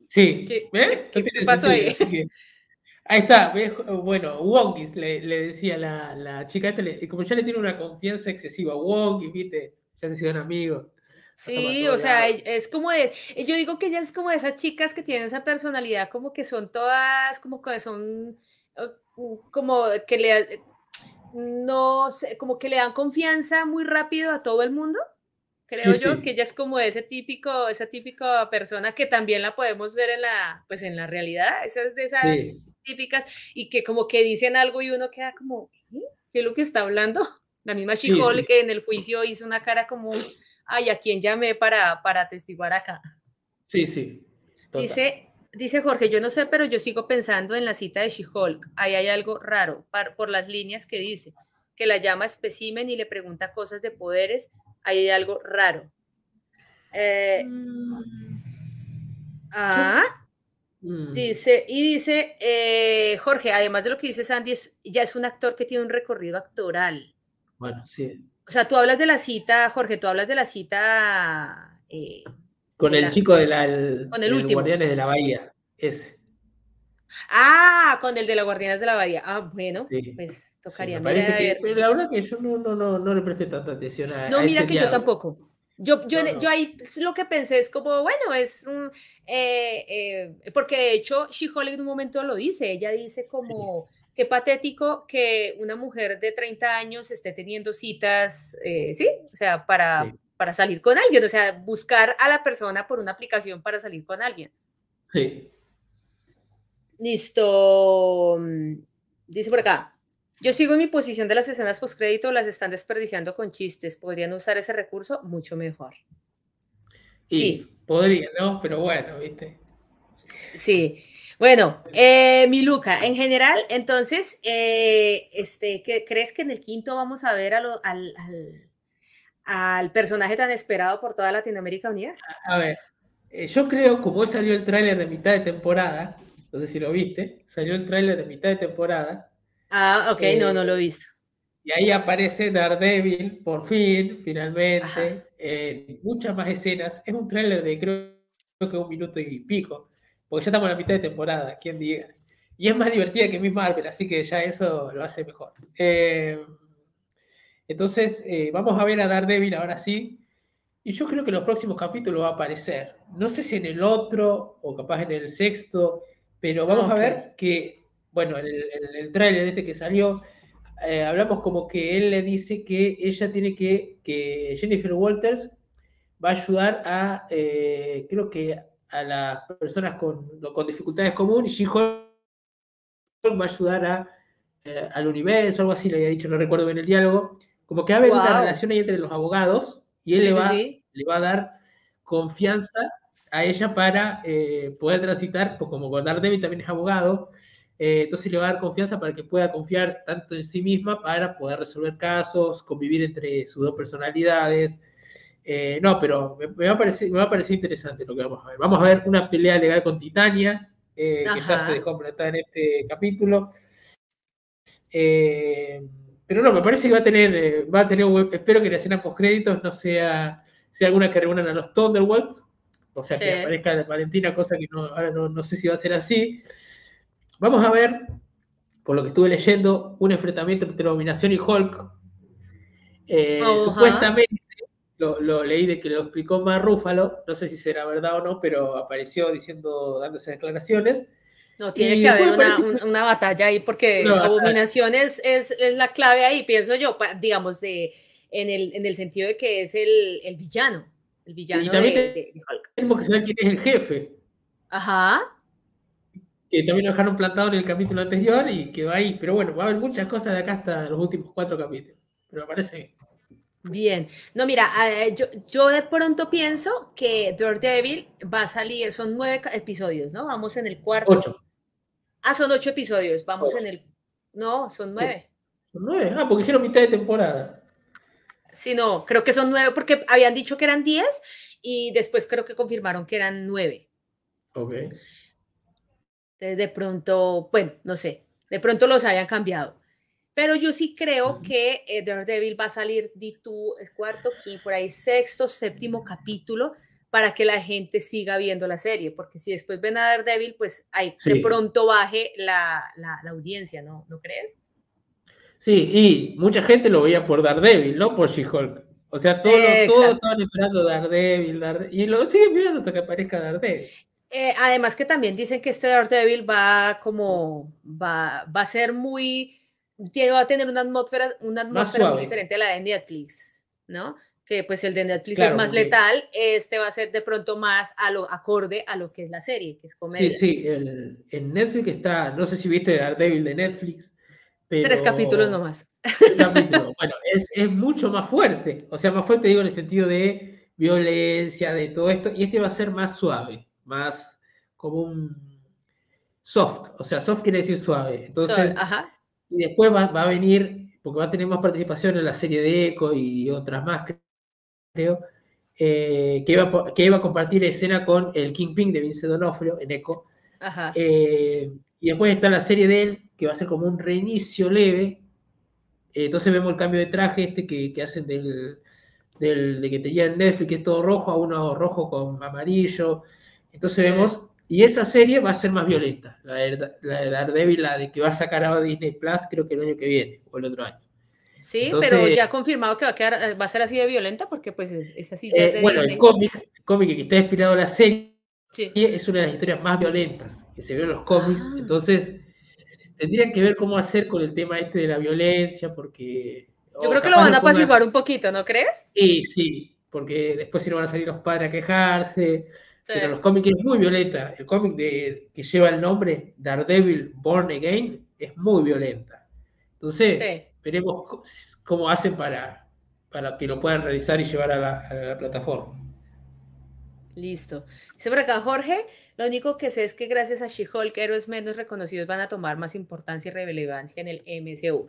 B: Sí, ¿qué, pasó ahí? ahí está, bueno, Wongis le, le, decía la, la chica, este, como ya le tiene una confianza excesiva Wongis, viste, ya se hicieron amigos.
A: Sí, o sea, es como de, yo digo que ella es como de esas chicas que tienen esa personalidad, como que son todas, como que son, como que le, no sé, como que le dan confianza muy rápido a todo el mundo. Creo yo que ella es como ese típico, esa típica persona que también la podemos ver en la, pues en la realidad, esas de esas típicas y que como que dicen algo y uno queda como, ¿qué, ¿Qué es lo que está hablando? La misma Chihol que en el juicio hizo una cara como, ay, ¿a quién llamé para, para atestiguar acá?
B: Sí, sí.
A: Dice, dice Jorge, yo no sé, pero yo sigo pensando en la cita de She-Hulk. Ahí hay algo raro por las líneas que dice, que la llama especimen y le pregunta cosas de poderes ahí hay algo raro. Eh, mm. ah, mm. dice, y dice eh, Jorge, además de lo que dice Sandy, ya es un actor que tiene un recorrido actoral.
B: Bueno, sí.
A: O sea, tú hablas de la cita, Jorge, tú hablas de la cita.
B: Eh, con el chico de la, con el, último. Guardianes de la Bahía, ese.
A: Ah, con el de los Guardianes de la Bahía. Ah, bueno, pues Tocaría
B: pero la verdad que yo no, no, no, no le presté tanta atención a
A: No, mira que yo tampoco. Yo, yo, yo ahí lo que pensé es como, bueno, es un... Eh, eh, porque de hecho, She-Hulk en un momento lo dice, ella dice como, qué patético que una mujer de 30 años esté teniendo citas, eh, ¿sí? O sea, para, para salir con alguien, o sea, buscar a la persona por una aplicación para salir con alguien.
B: Sí.
A: Listo. Dice por acá, yo sigo en mi posición de las escenas postcrédito, las están desperdiciando con chistes. Podrían usar ese recurso mucho mejor.
B: Y sí. Podría, ¿no? Pero bueno, ¿viste?
A: Sí. Bueno, eh, mi Luca, en general, entonces, eh, este, ¿qué, ¿crees que en el quinto vamos a ver al, al, personaje tan esperado por toda Latinoamérica Unida?
B: A, ver, eh, yo creo, como hoy salió el tráiler de mitad de temporada, no sé si lo viste, salió el tráiler de mitad de temporada,
A: Ah, ok, no, no lo he visto.
B: Y ahí aparece Daredevil, por fin, finalmente. Eh, muchas más escenas. Es un tráiler de creo, que un minuto y pico, porque ya estamos en la mitad de temporada, quién diga. Y es más divertida que Miss Marvel, así que ya eso lo hace mejor. Eh, entonces, eh, vamos a ver a Daredevil ahora sí. Y yo creo que en los próximos capítulos va a aparecer. No sé si en el otro o capaz en el sexto, pero vamos a ver que bueno, en el, tráiler este que salió, eh, hablamos como que él le dice que ella tiene que, que Jennifer Walters va a ayudar a, eh, creo que a las personas con, con dificultades comunes y She-Hulk va a ayudar a, eh, al universo, algo así le había dicho, no recuerdo bien el diálogo, como que va a haber una relación ahí entre los abogados y él le, va, le va a dar confianza a ella para poder transitar, pues como David también es abogado, eh, entonces le va a dar confianza para que pueda confiar tanto en sí misma para poder resolver casos, convivir entre sus dos personalidades. Eh, no, pero me, va a parecer, me va a parecer interesante lo que vamos a ver. Vamos a ver una pelea legal con Titania, eh, que ya se dejó completar en este capítulo. pero no, me parece que va a tener, va a tener, espero que la escena post créditos no sea, sea alguna que reúnan a los Thunderbolts, o sea, que aparezca Valentina, cosa que no, ahora no, no sé si va a ser así. Vamos a ver, por lo que estuve leyendo, un enfrentamiento entre Dominación y Hulk. Eh, supuestamente, lo, leí de que lo explicó más Rúfalo, no sé si será verdad o no, pero apareció diciendo, dándose declaraciones.
A: No, tiene que haber una, batalla ahí porque Abominación es, es, la clave ahí, pienso yo, digamos, de, en, el, en el sentido de que es el, el villano. El villano y también de,
B: tenemos que saber quién es el jefe.
A: Ajá
B: que también lo dejaron plantado en el capítulo anterior y quedó ahí. Pero bueno, va a haber muchas cosas de acá hasta los últimos cuatro capítulos. Pero me parece bien.
A: No, mira, eh, yo, yo, de pronto pienso que Daredevil va a salir, son nueve episodios, ¿no? Vamos en el cuarto.
B: Ocho.
A: Ah, son ocho episodios, vamos en el... No, son nueve.
B: Son nueve, ah, porque dijeron mitad de temporada.
A: Sí, no, creo que son nueve porque habían dicho que eran diez y después creo que confirmaron que eran nueve.
B: Ok
A: de pronto, bueno, no sé, de pronto los hayan cambiado. Pero yo sí creo que eh, Daredevil va a salir de tu cuarto, por ahí sexto, séptimo capítulo. para que la gente siga viendo la serie, porque si después ven a Daredevil, pues ahí de pronto baje la, la, la, audiencia, ¿no? ¿No crees?
B: Sí, y mucha gente lo veía por Daredevil, no por She-Hulk. O sea, todos todo estaban esperando Daredevil, Daredevil, y lo siguen viendo hasta que aparezca Daredevil.
A: Eh, además que también dicen que este Daredevil va como, va, va a ser muy, va a tener una atmósfera, una atmósfera muy diferente a la de Netflix, ¿no? Que pues el de Netflix es más letal, este va a ser de pronto más a lo acorde a lo que es la serie, que es comedia.
B: Sí, sí, el, en Netflix está, no sé si viste Daredevil de Netflix, pero...
A: Tres capítulos nomás.
B: Bueno, es, es mucho más fuerte, o sea, más fuerte digo en el sentido de violencia, de todo esto, y este va a ser más suave más como un soft, o sea, soft quiere decir suave. Entonces, y después va, a venir, porque va a tener más participación en la serie de Echo y otras más, creo, eh, que, iba, que iba a compartir escena con el Kingpin de Vince Donofrio en Echo. Eh, y después está la serie de él, que va a ser como un reinicio leve. Eh, entonces vemos el cambio de traje este que, que hacen del, del, de que tenía en Netflix, que es todo rojo, a uno rojo con amarillo. Entonces vemos, y esa serie va a ser más violenta, la de, la de Daredevil, la de que va a sacar a Disney Plus, creo que el año que viene o el otro año.
A: Sí, pero ya confirmado que va a, quedar, eh, va a ser así de violenta porque pues es así.
B: Eh, bueno, el cómic, el cómic que está inspirado en la serie es una de las historias más violentas que se ve en los cómics, ah. entonces tendrían que ver cómo hacer con el tema este de la violencia porque...
A: Yo creo que lo van a apaciguar un poquito, ¿no crees?
B: Sí, sí, porque después si no van a salir los padres a quejarse, pero los cómics es muy violenta. El cómic de, que lleva el nombre Daredevil Born Again es muy violenta. Entonces, veremos cómo hacen para, para que lo puedan realizar y llevar a la, plataforma.
A: Listo. Dice por acá Jorge, lo único que sé es que gracias a She-Hulk, héroes menos reconocidos van a tomar más importancia y relevancia en el MCU.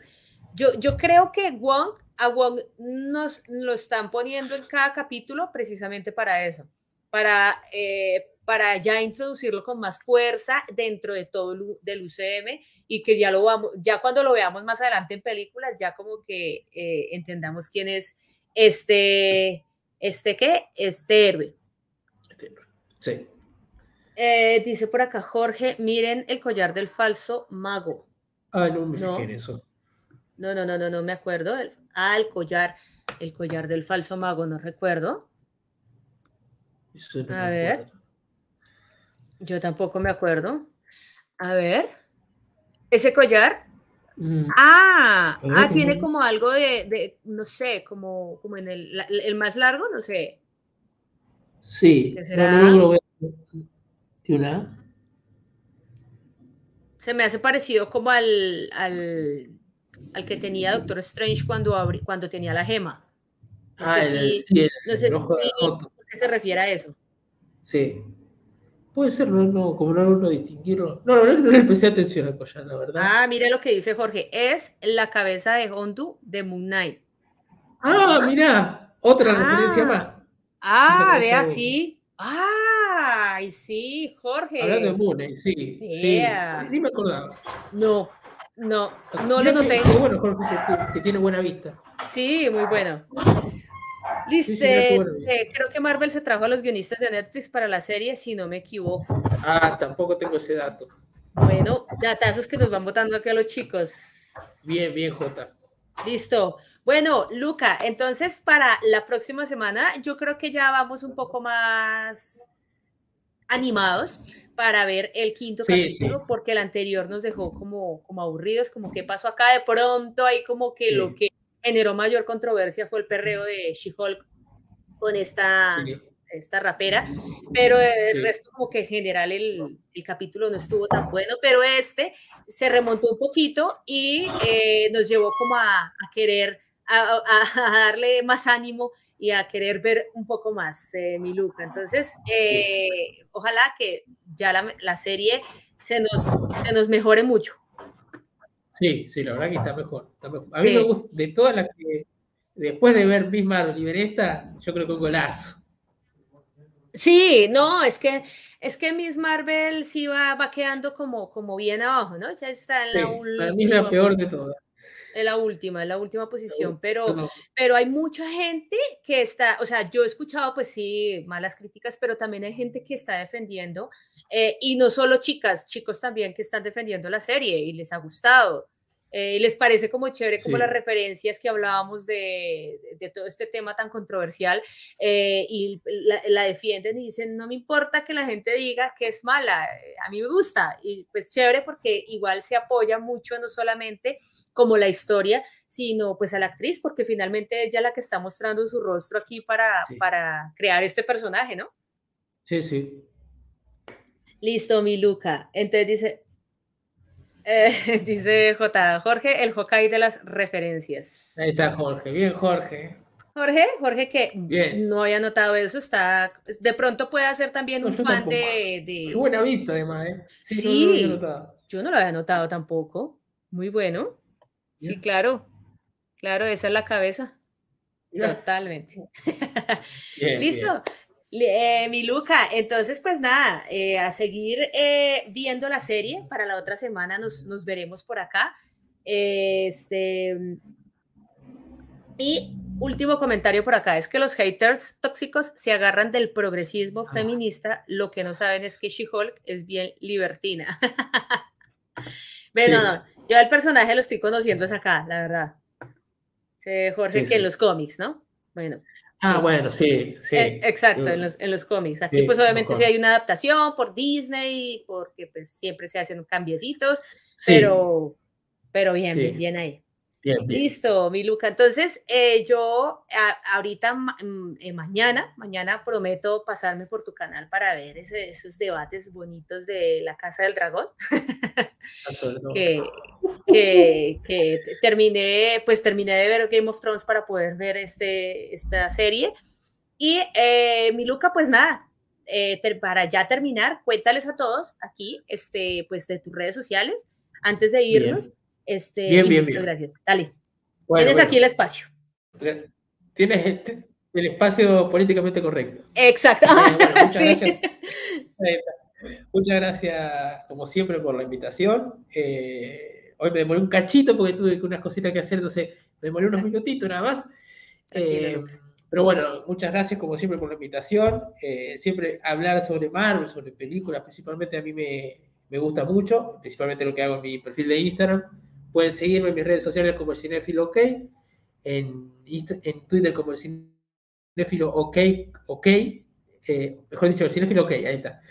A: Yo, yo creo que Wong, a Wong nos lo están poniendo en cada capítulo precisamente para eso para, eh, para ya introducirlo con más fuerza dentro de todo el, del UCM y que ya lo vamos, ya cuando lo veamos más adelante en películas, ya como que eh, entendamos quién es este, este qué, este héroe.
B: Este sí.
A: Eh, dice por acá Jorge, miren el collar del falso mago.
B: Ah, no me no. eso.
A: No, no, no, no, no me acuerdo. Ah, el collar, el collar del falso mago, no recuerdo a ver. Yo tampoco me acuerdo. A ver. Ese collar. Mm. Ah, ah, tiene como algo de, no sé, como, como en el, el, más largo, no sé.
B: Sí.
A: Se me hace parecido como al, al, al que tenía Doctor Strange cuando, cuando tenía la gema. No ah, sé si, no sé, qué se refiere a eso.
B: Sí. Puede ser, no, no, como no, no distinguirlo. No, no, no, le presté atención al collar, la verdad.
A: Ah, mira lo que dice Jorge. Es la cabeza de Hondu de Moon Knight.
B: Ah, mira, otra ah. referencia más.
A: Ah, vea, sí. Ah, sí, Jorge.
B: Hablando de Moon Knight, sí. sí. Ni me acordaba.
A: No, no, no lo noté.
B: Que, bueno, Jorge, que tiene buena vista.
A: Sí, muy bueno. Listo, eh, creo que Marvel se trajo a los guionistas de Netflix para la serie, si no me equivoco.
B: Ah, tampoco tengo ese dato.
A: Bueno, datazos que nos van votando aquí a los chicos.
B: Bien, bien, Jota.
A: Listo. Bueno, Luca, entonces para la próxima semana yo creo que ya vamos un poco más animados para ver el quinto capítulo, porque el anterior nos dejó como, como aburridos, como qué pasó acá de pronto, hay como que lo que generó mayor controversia fue el perreo de She-Hulk con esta, esta rapera, pero el resto como que en general el, el, capítulo no estuvo tan bueno, pero este se remontó un poquito y eh, nos llevó como a, a querer, a, a, darle más ánimo y a querer ver un poco más eh, mi Luca. Entonces, eh, ojalá que ya la, la serie se nos, se nos mejore mucho.
B: Sí, sí, la verdad que está mejor. A mí me gusta, de todas las que, después de ver Miss Marvel y ver esta, yo creo que un golazo.
A: Sí, no, es que es que Miss Marvel sí va, va quedando como, como bien abajo, ¿no?
B: Ya está en la para mí es la peor de todas.
A: Es la última, es la última posición, pero, pero hay mucha gente que está, o sea, yo he escuchado, pues sí, malas críticas, pero también hay gente que está defendiendo, eh, y no solo chicas, chicos también que están defendiendo la serie y les ha gustado. Eh, les parece como chévere como las referencias que hablábamos de, de, todo este tema tan controversial eh, y la, la, defienden y dicen, no me importa que la gente diga que es mala, a mí me gusta y pues chévere porque igual se apoya mucho no solamente como la historia, sino pues a la actriz, porque finalmente ella es la que está mostrando su rostro aquí para, para crear este personaje, ¿no?
B: Sí, sí.
A: Listo, mi Luca. Entonces dice, eh, dice J. Jorge, el Hawkeye de las referencias.
B: Ahí está Jorge, bien Jorge.
A: Jorge, Jorge que no había notado eso, está, de pronto puede ser también un fan de,
B: Qué buena vista además, ¿eh?
A: Sí, yo no lo había notado tampoco. Muy bueno. Sí, claro. Claro, esa es la cabeza. Totalmente. Listo. Eh, mi Luca, entonces pues nada, eh, a seguir eh, viendo la serie, para la otra semana nos, nos veremos por acá. Este, y último comentario por acá, es que los haters tóxicos se agarran del progresismo ah. feminista, lo que no saben es que She-Hulk es bien libertina. bueno, no, yo al personaje lo estoy conociendo es acá, la verdad. Jorge, que en los cómics, ¿no? Bueno.
B: Ah, bueno, sí, sí.
A: Eh, exacto, en los, en los cómics. Aquí pues obviamente sí hay una adaptación por Disney, porque pues siempre se hacen cambiecitos, pero, pero bien, bien, bien ahí. Listo, mi Luca. Entonces, eh, yo ahorita, mm, eh, mañana, mañana prometo pasarme por tu canal para ver esos debates bonitos de la Casa del Dragón. que, que, terminé, pues terminé de ver Game of Thrones para poder ver este, esta serie. Y eh, mi Luca, pues nada, para ya terminar, cuéntales a todos aquí, este, pues de tus redes sociales, antes de irnos. Este,
B: bien, bien, bien.
A: Gracias. Dale. Tienes aquí el espacio.
B: Tienes el espacio políticamente correcto.
A: Exacto.
B: muchas, gracias. muchas gracias, como siempre, por la invitación. Eh, hoy me demoré un cachito porque tuve unas cositas que hacer, entonces me demoré unos minutitos nada más. Eh, pero bueno, muchas gracias como siempre por la invitación. Eh, siempre hablar sobre Marvel, sobre películas, principalmente a mí me, me gusta mucho, principalmente lo que hago en mi perfil de Instagram. Pueden seguirme en mis redes sociales como el Cinefilo OK, en, en Twitter como el Cinefilo OK, OK eh, mejor dicho, el Cinefilo OK, ahí está.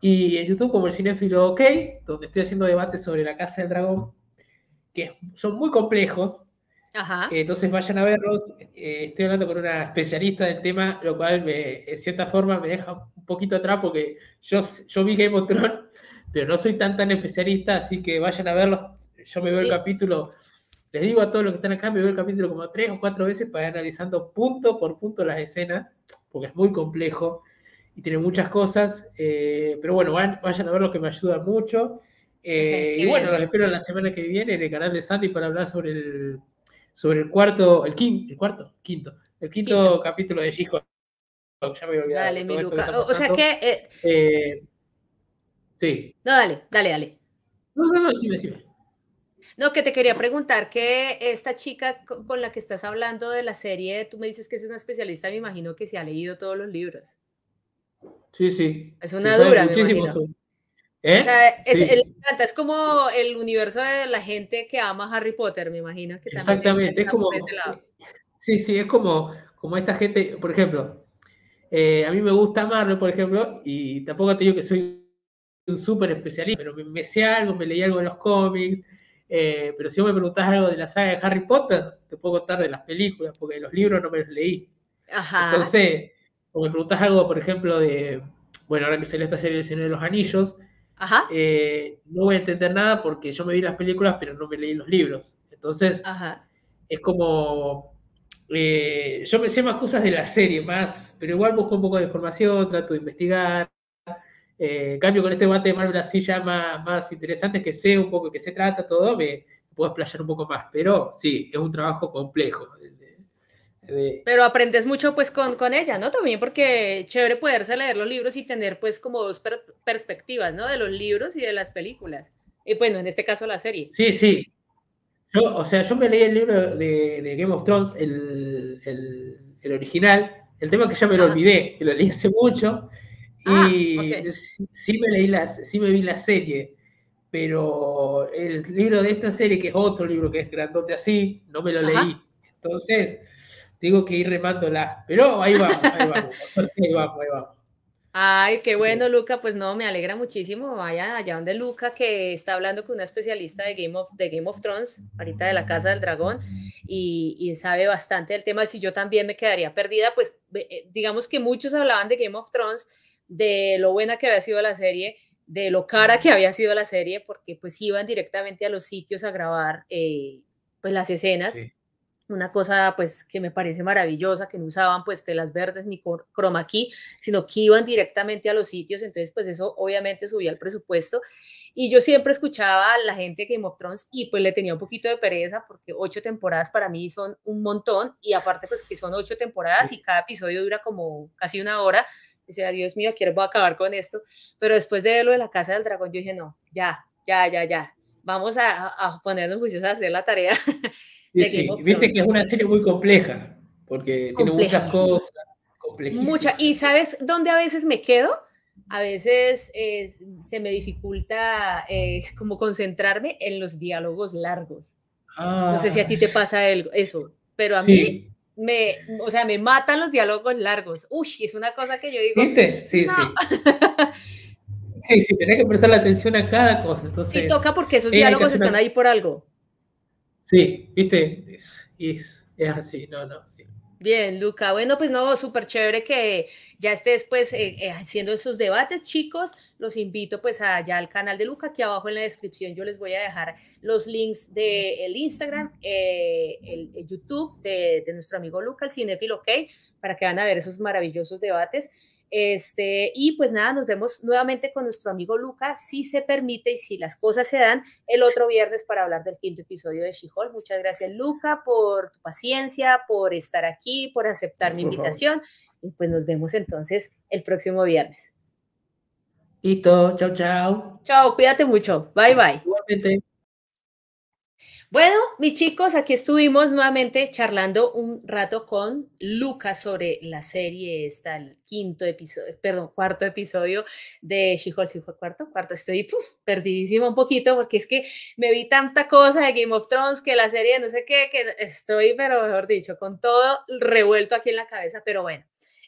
B: Y en YouTube como el Cinefilo OK, donde estoy haciendo debates sobre la Casa del Dragón, que son muy complejos. Ajá. entonces vayan a verlos. Eh, estoy hablando con una especialista del tema, lo cual me, en cierta forma me deja un poquito atrás porque yo, yo vi Game of Thrones, pero no soy tan tan especialista, así que vayan a verlos yo me veo el capítulo, les digo a todos los que están acá, me veo el capítulo como tres o cuatro veces para ir analizando punto por punto las escenas, porque es muy complejo y tiene muchas cosas, eh, pero bueno, vayan a ver lo que me ayuda mucho. Eh, y bueno, los espero la semana que viene en el canal de Sandy para hablar sobre el, sobre el cuarto, el quinto, el cuarto, quinto, el quinto, capítulo de Gisco.
A: Ya me voy Dale, mi Luca. O, sea que.
B: Eh, sí.
A: No, dale, dale, dale.
B: No, no, no, decime, decime.
A: No, que te quería preguntar que esta chica con la que estás hablando de la serie, tú me dices que es una especialista, me imagino que se ha leído todos los libros.
B: Sí, sí.
A: Es una dura, me imagino. ¿Eh? O sea, es, como el universo de la gente que ama Harry Potter, me imagino que
B: Exactamente, es como. Sí, sí, es como, como esta gente, por ejemplo, eh, a mí me gusta Marvel, por ejemplo, y tampoco te digo que soy un súper especialista, pero me, me, sé algo, me leí algo de los cómics, eh, pero si vos me preguntás algo de la saga de Harry Potter, te puedo contar de las películas, porque los libros no me los leí. Ajá. Entonces, o me preguntás algo, por ejemplo, de, bueno, ahora que salió esta serie El Señor de los Anillos, Ajá. Eh, no voy a entender nada porque yo me vi las películas, pero no me leí los libros. Entonces, Ajá. es como, eh, yo me sé más cosas de la serie, más, pero igual busco un poco de información, trato de investigar, eh, cambio con este debate de Marvel así ya más, interesante, que sé un poco que se trata todo, me puedo explayar un poco más, pero sí, es un trabajo complejo.
A: Pero aprendes mucho pues con, con ella, ¿no? También porque chévere poderse leer los libros y tener pues como dos perspectivas, ¿no? De los libros y de las películas. Y bueno, en este caso la serie.
B: Sí, sí. Yo, o sea, yo me leí el libro de, Game of Thrones, el, el, original. El tema que ya me lo olvidé, que lo leí hace mucho. Ah, y sí, me leí las, sí me vi la serie, pero el libro de esta serie, que es otro libro que es grandote así, no me lo leí. Entonces, tengo que ir remándola. Pero ahí vamos, ahí vamos, ahí vamos, ahí vamos.
A: Ay, qué bueno, Luca. Pues no, me alegra muchísimo. Vayan allá donde Luca, que está hablando con una especialista de Game of, de Game of Thrones, ahorita de la Casa del Dragón, y, sabe bastante del tema. Si yo también me quedaría perdida, pues eh, digamos que muchos hablaban de Game of Thrones, de lo buena que había sido la serie, de lo cara que había sido la serie, porque pues iban directamente a los sitios a grabar eh, pues las escenas. Una cosa pues que me parece maravillosa, que no usaban pues telas verdes ni chroma key, sino que iban directamente a los sitios, entonces pues eso obviamente subía el presupuesto. Y yo siempre escuchaba a la gente de Game of Thrones y pues le tenía un poquito de pereza porque ocho temporadas para mí son un montón. Y aparte pues que son ocho temporadas y cada episodio dura como casi una hora, decía Dios mío, quiero acabar con esto, pero después de lo de la Casa del Dragón yo dije no, ya, ya, ya, ya, vamos a, a ponernos juicios a hacer la tarea
B: Sí, Viste que es una serie muy compleja, porque tiene muchas cosas.
A: Mucha. Y sabes dónde a veces me quedo? A veces eh, se me dificulta eh, como concentrarme en los diálogos largos. no sé si a ti te ah. pasa eso, pero a mí me, o sea, me matan los diálogos largos. Uy, es una cosa que yo digo.
B: ¿Viste? Sí, sí. Sí, sí, tenés que prestar atención a cada cosa. Entonces,
A: sí, toca porque esos diálogos están ahí por algo.
B: Sí, viste, es, es, así, no, no, sí.
A: Bien, Luca. Bueno, pues no, súper chévere que ya estés pues eh, eh, haciendo esos debates, chicos. Los invito pues allá al canal de Luca, aquí abajo en la descripción yo les voy a dejar los links del Instagram, eh, el, YouTube de, de, nuestro amigo Luca, el Cinefil, ok, para que van a ver esos maravillosos debates. Este, y pues nada, nos vemos nuevamente con nuestro amigo Luca, si se permite y si las cosas se dan, el otro viernes para hablar del quinto episodio de She-Hulk. Muchas gracias, Luca, por tu paciencia, por estar aquí, por aceptar mi invitación. Y pues nos vemos entonces el próximo viernes.
B: Listo, chao, chao.
A: Chao, cuídate mucho. Bye, bye. Igualmente. Bueno, mis chicos, aquí estuvimos nuevamente charlando un rato con Lucas sobre la serie, está el quinto episodio, perdón, cuarto episodio de She-Hulk, ¿sí fue cuarto? Cuarto, estoy perdidísima un poquito porque es que me vi tanta cosa de Game of Thrones que la serie no sé qué, que estoy, pero mejor dicho, con todo revuelto aquí en la cabeza, pero bueno.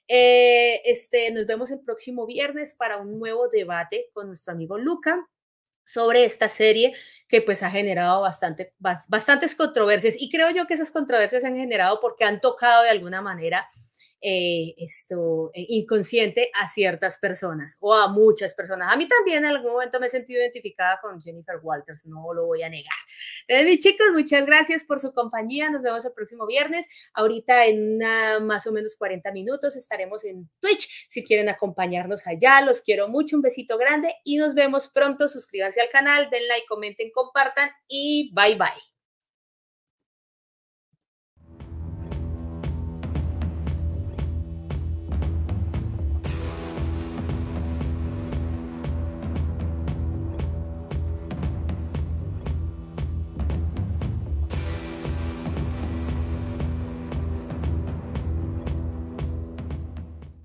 A: Eh, este, nos vemos el próximo viernes para un nuevo debate con nuestro amigo Luca sobre esta serie que pues ha generado bastante, bastantes controversias. Y creo yo que esas controversias han generado porque han tocado de alguna manera eh, esto eh, inconsciente a ciertas personas o a muchas personas. A mí también en algún momento me he sentido identificada con Jennifer Walters, no lo voy a negar. Entonces, mis chicos, muchas gracias por su compañía. Nos vemos el próximo viernes. Ahorita en más o menos 40 minutos estaremos en Twitch. Si quieren acompañarnos allá, los quiero mucho. Un besito grande y nos vemos pronto. Suscríbanse al canal, den like, comenten, compartan y bye bye.